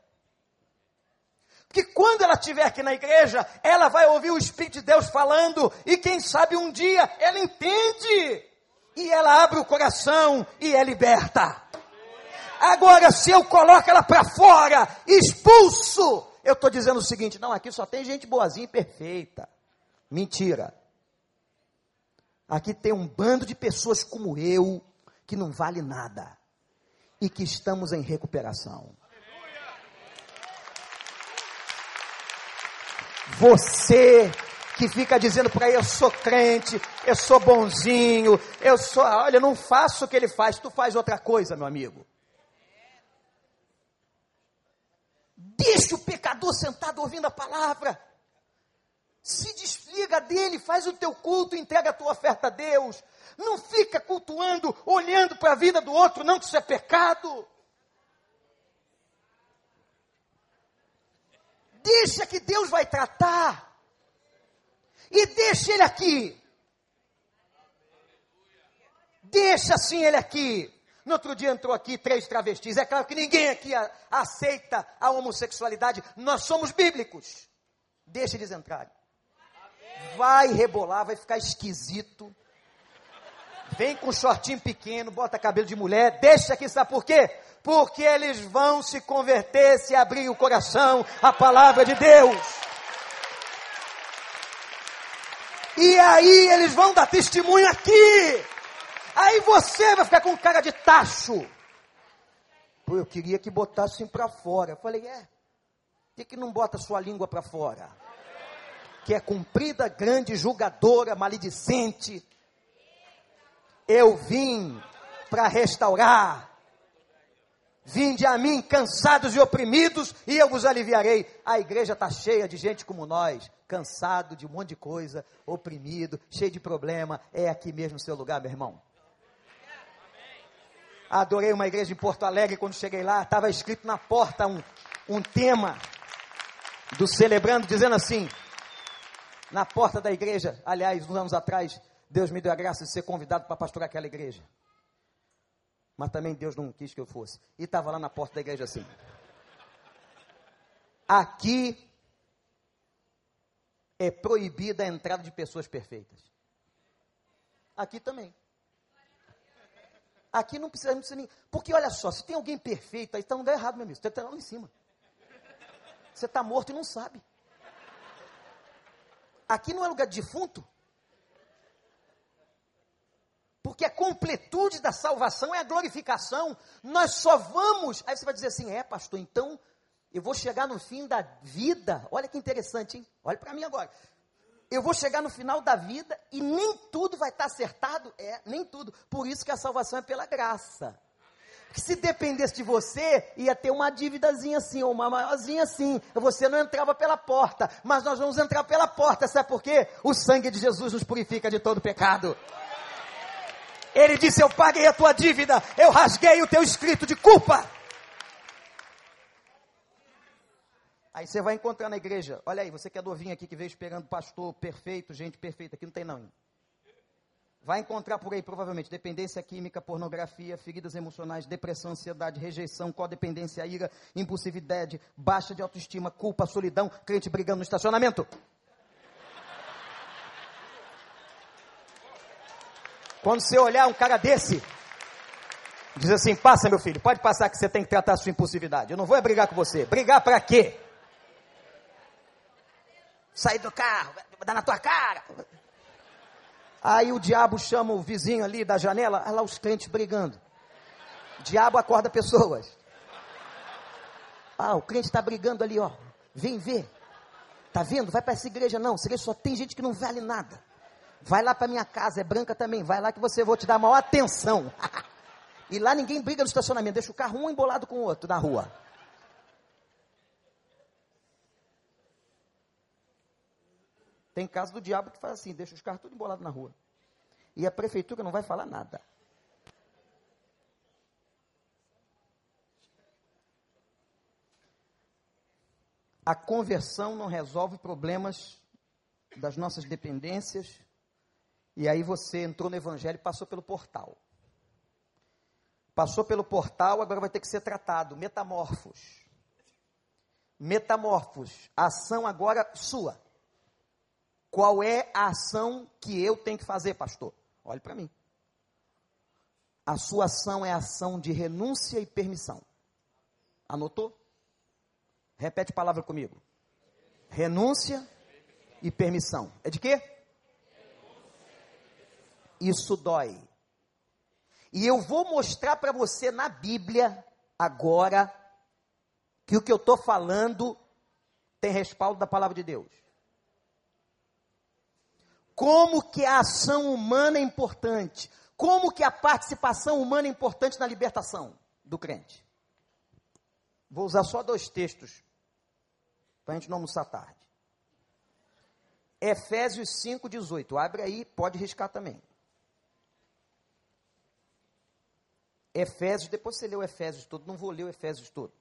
Porque quando ela estiver aqui na igreja, ela vai ouvir o Espírito de Deus falando, e quem sabe um dia ela entende, e ela abre o coração e é liberta. Agora, se eu coloco ela para fora, expulso, eu estou dizendo o seguinte: não, aqui só tem gente boazinha e perfeita. Mentira. Aqui tem um bando de pessoas como eu, que não vale nada, e que estamos em recuperação. Você que fica dizendo por aí, eu sou crente, eu sou bonzinho, eu sou, olha, não faço o que ele faz, tu faz outra coisa, meu amigo. Deixa o pecador sentado ouvindo a palavra. Se desliga dele, faz o teu culto, entrega a tua oferta a Deus. Não fica cultuando, olhando para a vida do outro, não que isso é pecado. Deixa que Deus vai tratar. E deixa ele aqui. Deixa assim ele aqui. No outro dia entrou aqui três travestis. É claro que ninguém aqui a, aceita a homossexualidade. Nós somos bíblicos. Deixa eles entrarem. Vai rebolar, vai ficar esquisito. Vem com shortinho pequeno, bota cabelo de mulher, deixa aqui, sabe por quê? Porque eles vão se converter se abrir o coração à palavra de Deus. E aí eles vão dar testemunho aqui. Aí você vai ficar com cara de tacho. Pô, eu queria que botassem para fora. Eu falei, é. Por que, que não bota sua língua para fora? Que é comprida, grande, julgadora, maledicente. Eu vim para restaurar. Vinde a mim, cansados e oprimidos, e eu vos aliviarei. A igreja está cheia de gente como nós, cansado de um monte de coisa, oprimido, cheio de problema. É aqui mesmo o seu lugar, meu irmão. Adorei uma igreja em Porto Alegre, quando cheguei lá, estava escrito na porta um, um tema do celebrando, dizendo assim, na porta da igreja, aliás, uns anos atrás, Deus me deu a graça de ser convidado para pastorar aquela igreja. Mas também Deus não quis que eu fosse. E estava lá na porta da igreja assim. Aqui é proibida a entrada de pessoas perfeitas. Aqui também. Aqui não precisa, não precisa nem. Porque olha só, se tem alguém perfeito, aí está um errado, meu amigo. Você está lá em cima. Você está morto e não sabe. Aqui não é lugar de defunto. Porque a completude da salvação é a glorificação. Nós só vamos. Aí você vai dizer assim: é, pastor, então eu vou chegar no fim da vida. Olha que interessante, hein? Olha para mim agora. Eu vou chegar no final da vida e nem tudo vai estar acertado. É, nem tudo. Por isso que a salvação é pela graça. Porque se dependesse de você, ia ter uma dívidazinha assim, ou uma maiorzinha assim. Você não entrava pela porta, mas nós vamos entrar pela porta. Sabe por quê? O sangue de Jesus nos purifica de todo pecado. Ele disse: Eu paguei a tua dívida, eu rasguei o teu escrito de culpa. Aí você vai encontrar na igreja, olha aí, você que é novinho aqui, que veio esperando pastor perfeito, gente perfeita, aqui não tem não. Hein? Vai encontrar por aí, provavelmente, dependência química, pornografia, feridas emocionais, depressão, ansiedade, rejeição, codependência, ira, impulsividade, baixa de autoestima, culpa, solidão, crente brigando no estacionamento. Quando você olhar um cara desse, diz assim: passa, meu filho, pode passar que você tem que tratar a sua impulsividade. Eu não vou brigar com você. Brigar para quê? sair do carro, dar na tua cara. Aí o diabo chama o vizinho ali da janela, olha lá os crentes brigando. O diabo acorda pessoas. Ah, o crente está brigando ali, ó. Vem ver. Tá vendo? Vai para essa igreja não. Essa igreja só tem gente que não vale nada. Vai lá para minha casa, é branca também. Vai lá que você vou te dar maior atenção. e lá ninguém briga no estacionamento. Deixa o carro um embolado com o outro na rua. Tem caso do diabo que faz assim, deixa os carros tudo embolados na rua. E a prefeitura não vai falar nada. A conversão não resolve problemas das nossas dependências. E aí você entrou no evangelho e passou pelo portal. Passou pelo portal, agora vai ter que ser tratado. Metamorfos. Metamorfos. Ação agora sua. Qual é a ação que eu tenho que fazer, pastor? Olhe para mim. A sua ação é ação de renúncia e permissão. Anotou? Repete a palavra comigo. Renúncia e permissão. É de quê? Isso dói. E eu vou mostrar para você na Bíblia agora que o que eu estou falando tem respaldo da palavra de Deus como que a ação humana é importante, como que a participação humana é importante na libertação do crente. Vou usar só dois textos para a gente não almoçar tarde. Efésios 5,18. Abre aí, pode riscar também. Efésios, depois você lê o Efésios todo, não vou ler o Efésios todo.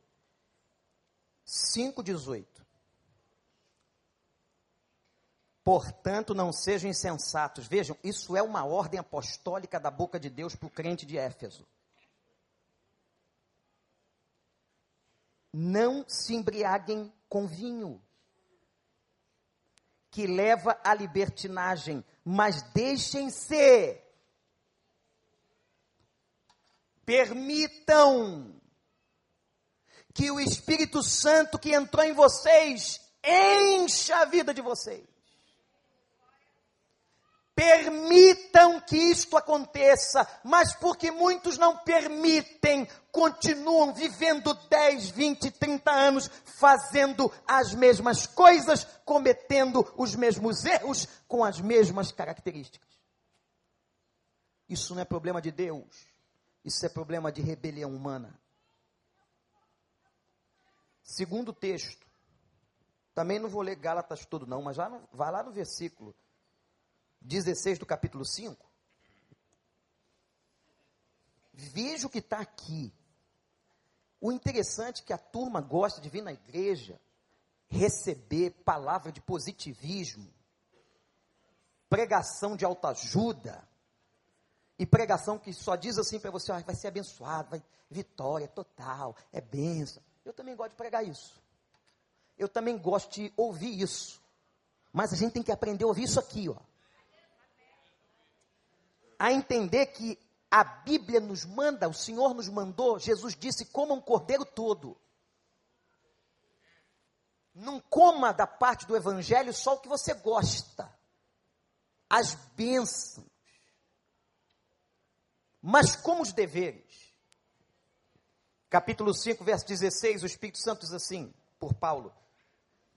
5,18. Portanto, não sejam insensatos. Vejam, isso é uma ordem apostólica da boca de Deus para o crente de Éfeso. Não se embriaguem com vinho, que leva à libertinagem, mas deixem-se. Permitam que o Espírito Santo que entrou em vocês encha a vida de vocês. Permitam que isto aconteça, mas porque muitos não permitem, continuam vivendo 10, 20, 30 anos fazendo as mesmas coisas, cometendo os mesmos erros com as mesmas características. Isso não é problema de Deus, isso é problema de rebelião humana. Segundo texto, também não vou ler Gálatas todo não, mas vai lá no versículo 16 do capítulo 5. Veja o que está aqui. O interessante é que a turma gosta de vir na igreja receber palavra de positivismo, pregação de autoajuda, e pregação que só diz assim para você, ah, vai ser abençoado, vai, vitória total, é benção. Eu também gosto de pregar isso. Eu também gosto de ouvir isso. Mas a gente tem que aprender a ouvir isso aqui, ó. A entender que a Bíblia nos manda, o Senhor nos mandou, Jesus disse: coma um cordeiro todo. Não coma da parte do Evangelho só o que você gosta, as bênçãos, mas como os deveres. Capítulo 5, verso 16, o Espírito Santo diz assim, por Paulo: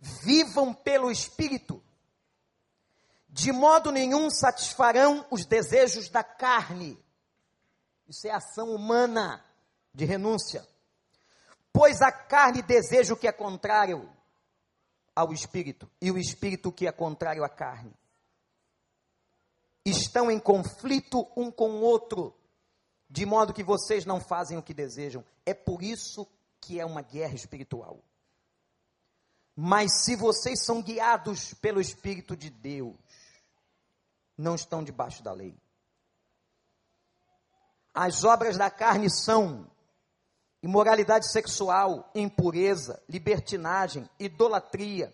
Vivam pelo Espírito, de modo nenhum satisfarão os desejos da carne isso é ação humana de renúncia. Pois a carne deseja o que é contrário ao espírito, e o espírito que é contrário à carne. Estão em conflito um com o outro, de modo que vocês não fazem o que desejam. É por isso que é uma guerra espiritual. Mas se vocês são guiados pelo Espírito de Deus, não estão debaixo da lei. As obras da carne são imoralidade sexual, impureza, libertinagem, idolatria,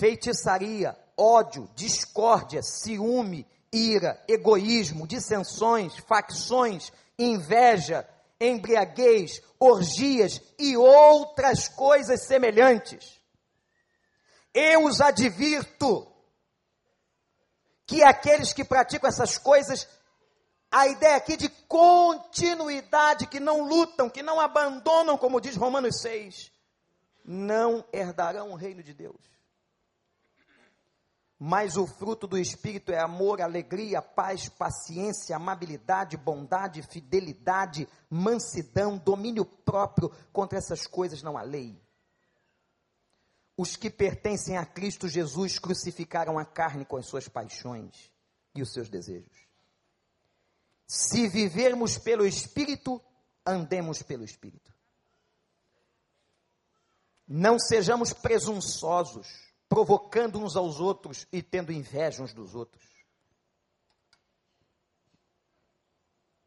feitiçaria, ódio, discórdia, ciúme, ira, egoísmo, dissensões, facções, inveja, embriaguez, orgias e outras coisas semelhantes. Eu os advirto que aqueles que praticam essas coisas a ideia aqui de continuidade, que não lutam, que não abandonam, como diz Romanos 6, não herdarão o reino de Deus. Mas o fruto do Espírito é amor, alegria, paz, paciência, amabilidade, bondade, fidelidade, mansidão, domínio próprio. Contra essas coisas não há lei. Os que pertencem a Cristo Jesus crucificaram a carne com as suas paixões e os seus desejos. Se vivermos pelo Espírito, andemos pelo Espírito. Não sejamos presunçosos, provocando uns aos outros e tendo inveja uns dos outros.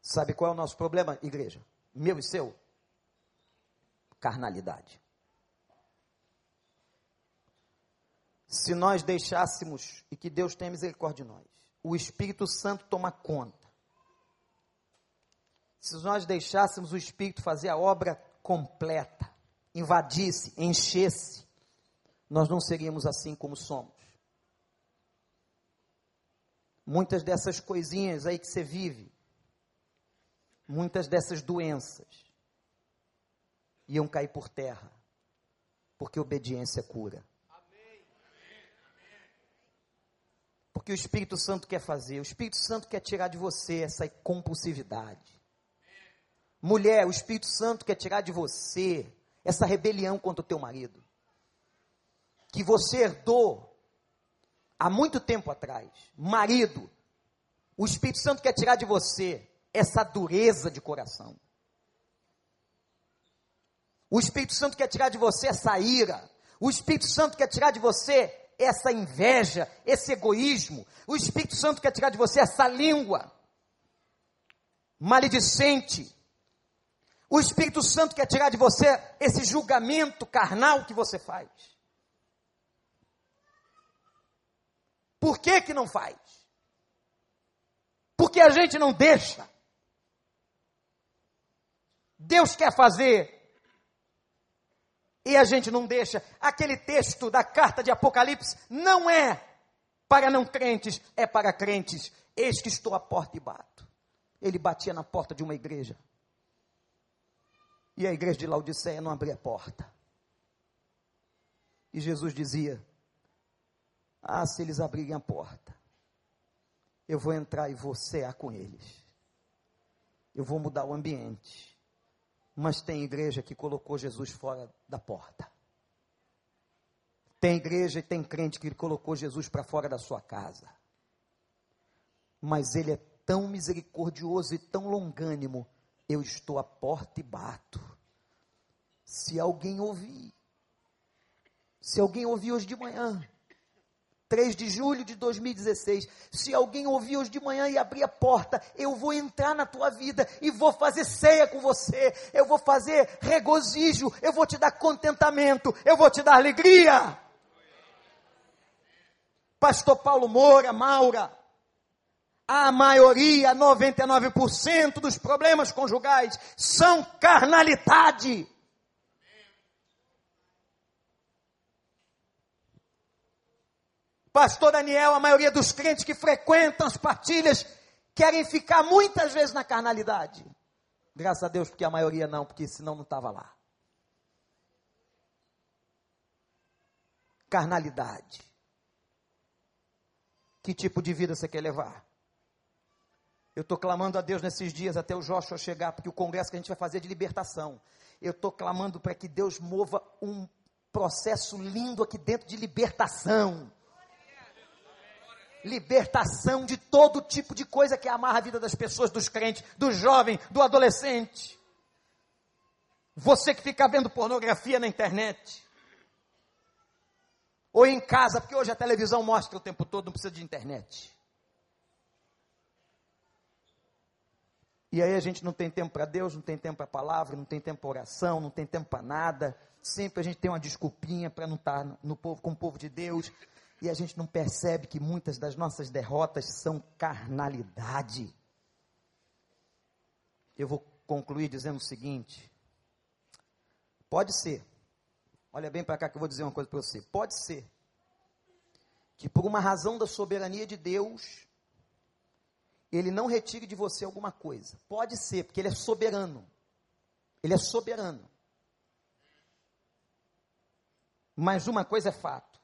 Sabe qual é o nosso problema, igreja? Meu e seu? Carnalidade. Se nós deixássemos, e que Deus tenha misericórdia de nós, o Espírito Santo toma conta se nós deixássemos o Espírito fazer a obra completa, invadisse, enchesse, nós não seríamos assim como somos. Muitas dessas coisinhas aí que você vive, muitas dessas doenças, iam cair por terra, porque obediência cura. Porque o Espírito Santo quer fazer, o Espírito Santo quer tirar de você essa compulsividade. Mulher, o Espírito Santo quer tirar de você essa rebelião contra o teu marido. Que você herdou há muito tempo atrás. Marido, o Espírito Santo quer tirar de você essa dureza de coração. O Espírito Santo quer tirar de você essa ira. O Espírito Santo quer tirar de você essa inveja, esse egoísmo. O Espírito Santo quer tirar de você essa língua maledicente, o Espírito Santo quer tirar de você esse julgamento carnal que você faz. Por que que não faz? Porque a gente não deixa. Deus quer fazer e a gente não deixa. Aquele texto da carta de Apocalipse não é para não crentes, é para crentes. Eis que estou à porta e bato. Ele batia na porta de uma igreja. E a igreja de Laodiceia não abria a porta. E Jesus dizia: Ah, se eles abrirem a porta, eu vou entrar e vou cear com eles. Eu vou mudar o ambiente. Mas tem igreja que colocou Jesus fora da porta. Tem igreja e tem crente que colocou Jesus para fora da sua casa. Mas ele é tão misericordioso e tão longânimo eu estou à porta e bato. Se alguém ouvir, se alguém ouvir hoje de manhã, 3 de julho de 2016. Se alguém ouvir hoje de manhã e abrir a porta, eu vou entrar na tua vida e vou fazer ceia com você. Eu vou fazer regozijo, eu vou te dar contentamento, eu vou te dar alegria. Pastor Paulo Moura, Maura, a maioria, 99% dos problemas conjugais são carnalidade. Pastor Daniel, a maioria dos crentes que frequentam as partilhas querem ficar muitas vezes na carnalidade. Graças a Deus, porque a maioria não, porque senão não estava lá. Carnalidade. Que tipo de vida você quer levar? Eu estou clamando a Deus nesses dias até o Joshua chegar, porque o congresso que a gente vai fazer é de libertação. Eu estou clamando para que Deus mova um processo lindo aqui dentro de libertação libertação de todo tipo de coisa que amarra a vida das pessoas, dos crentes, do jovem, do adolescente. Você que fica vendo pornografia na internet. Ou em casa, porque hoje a televisão mostra o tempo todo, não precisa de internet. E aí a gente não tem tempo para Deus, não tem tempo para a palavra, não tem tempo para oração, não tem tempo para nada. Sempre a gente tem uma desculpinha para não estar tá no povo, com o povo de Deus e a gente não percebe que muitas das nossas derrotas são carnalidade. Eu vou concluir dizendo o seguinte: pode ser, olha bem para cá que eu vou dizer uma coisa para você. Pode ser que por uma razão da soberania de Deus, ele não retire de você alguma coisa. Pode ser, porque ele é soberano. Ele é soberano. Mas uma coisa é fato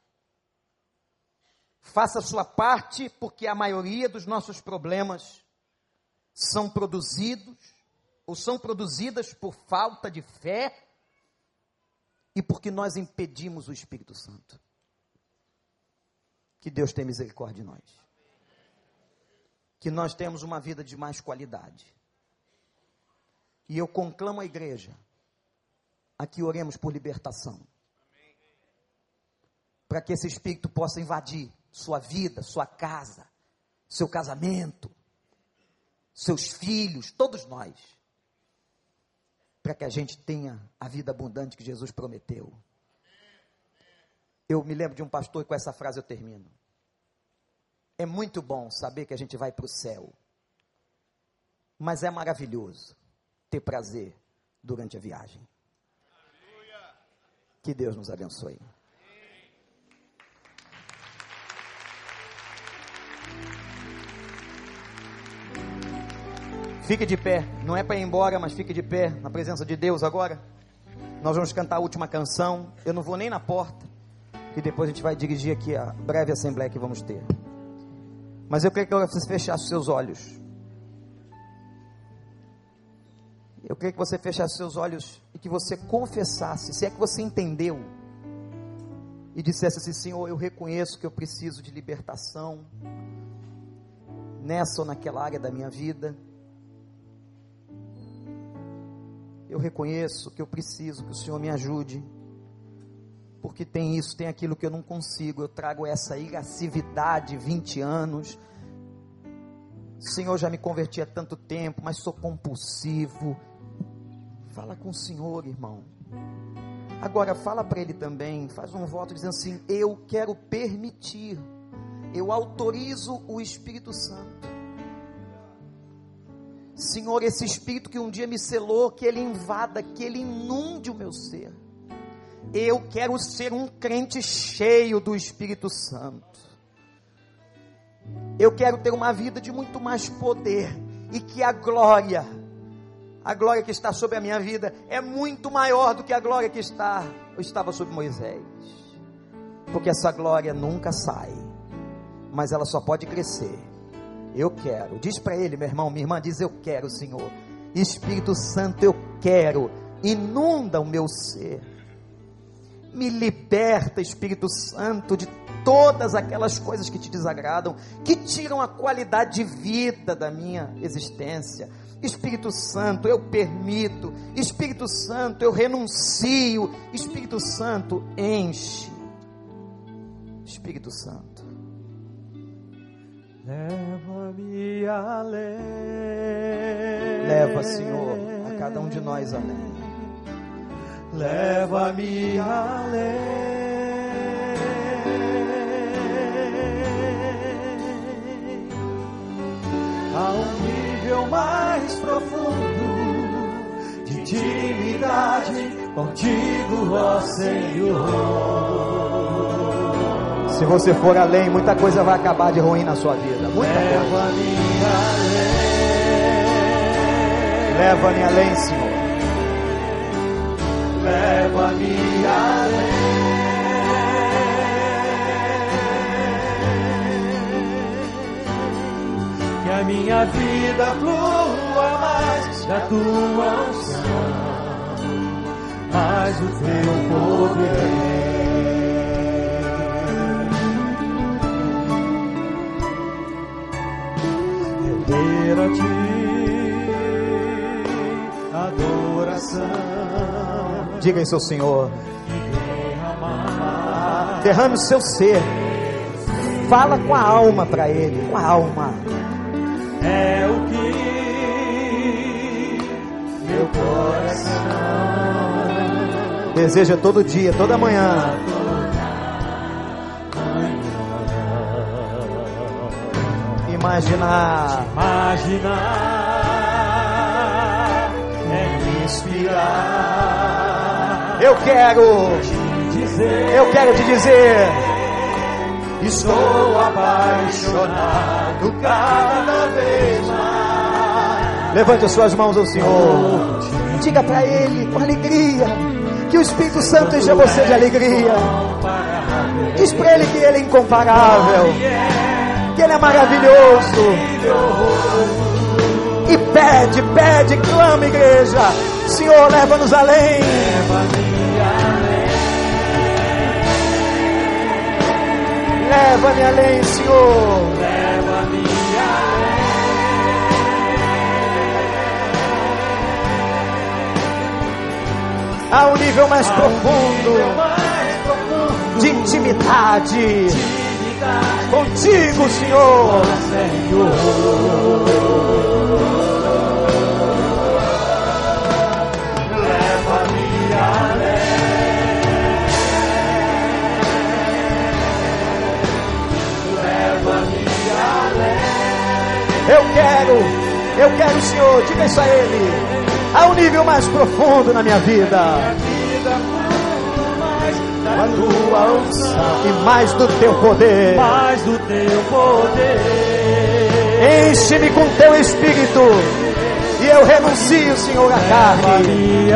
Faça sua parte, porque a maioria dos nossos problemas são produzidos ou são produzidas por falta de fé e porque nós impedimos o Espírito Santo. Que Deus tenha misericórdia de nós. Que nós temos uma vida de mais qualidade. E eu conclamo a igreja a que oremos por libertação. Para que esse Espírito possa invadir sua vida, sua casa, seu casamento, seus filhos, todos nós, para que a gente tenha a vida abundante que Jesus prometeu. Eu me lembro de um pastor e com essa frase eu termino. É muito bom saber que a gente vai para o céu, mas é maravilhoso ter prazer durante a viagem. Que Deus nos abençoe. Fique de pé, não é para ir embora, mas fique de pé na presença de Deus agora. Nós vamos cantar a última canção. Eu não vou nem na porta, e depois a gente vai dirigir aqui a breve assembleia que vamos ter. Mas eu queria que você fechasse seus olhos. Eu queria que você fechasse seus olhos e que você confessasse, se é que você entendeu, e dissesse assim: Senhor, eu reconheço que eu preciso de libertação nessa ou naquela área da minha vida. Eu reconheço que eu preciso que o Senhor me ajude, porque tem isso, tem aquilo que eu não consigo, eu trago essa irascividade 20 anos. Senhor, já me converti há tanto tempo, mas sou compulsivo. Fala com o Senhor, irmão. Agora fala para ele também, faz um voto dizendo assim: Eu quero permitir, eu autorizo o Espírito Santo Senhor, esse espírito que um dia me selou, que ele invada, que ele inunde o meu ser. Eu quero ser um crente cheio do Espírito Santo. Eu quero ter uma vida de muito mais poder e que a glória, a glória que está sobre a minha vida é muito maior do que a glória que está estava sobre Moisés. Porque essa glória nunca sai, mas ela só pode crescer eu quero. Diz para ele, meu irmão, minha irmã, diz: Eu quero, Senhor. Espírito Santo, eu quero. Inunda o meu ser. Me liberta, Espírito Santo, de todas aquelas coisas que te desagradam, que tiram a qualidade de vida da minha existência. Espírito Santo, eu permito. Espírito Santo, eu renuncio. Espírito Santo, enche. Espírito Santo. Leva-me além. Leva, Senhor, a cada um de nós além. Leva-me além. A um nível mais profundo de intimidade contigo, ó Senhor. Se você for além, muita coisa vai acabar de ruim na sua vida. Muita. Leva-me além. Leva-me além, Senhor. Leva-me além. Que a minha vida flua mais da tua unção, mais o teu poder. Render a ti adoração. Diga em seu Senhor. Derrame o seu ser. Fala com a alma para Ele. Com a alma. é o que meu coração Deseja todo dia, toda manhã. Imaginar. Imaginar é me inspirar Eu quero. dizer Eu quero te dizer. estou apaixonado cada vez mais Levante as suas mãos ao Senhor. Diga para Ele com alegria. Que o Espírito Santo encha você de alegria. Diz para Ele que Ele é incomparável. Que Ele é maravilhoso. E pede, pede, clama, igreja. Senhor, leva-nos além. Leva-me além, Senhor. A um nível mais profundo de intimidade contigo, Senhor. Eu quero, eu quero, Senhor, diga isso a Ele. A um nível mais profundo na minha vida. Da tua unção E mais do teu poder. mais do teu poder Enche-me com teu espírito. E eu renuncio, Senhor, à carne.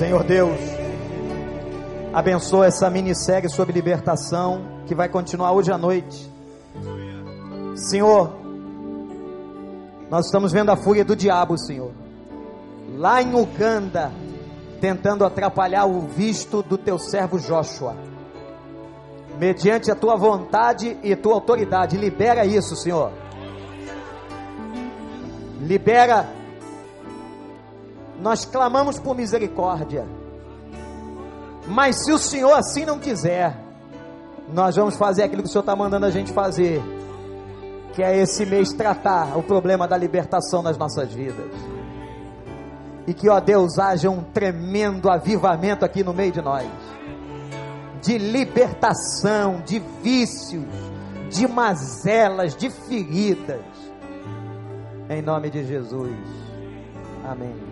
Senhor Deus, abençoa essa minissérie sobre libertação que vai continuar hoje à noite. Senhor, nós estamos vendo a fúria do diabo, Senhor, lá em Uganda, tentando atrapalhar o visto do teu servo Joshua. Mediante a tua vontade e tua autoridade, libera isso, Senhor. Libera nós clamamos por misericórdia. Mas se o Senhor assim não quiser, nós vamos fazer aquilo que o Senhor está mandando a gente fazer, que é esse mês tratar o problema da libertação nas nossas vidas. E que, ó Deus, haja um tremendo avivamento aqui no meio de nós de libertação, de vícios, de mazelas, de feridas. Em nome de Jesus. Amém.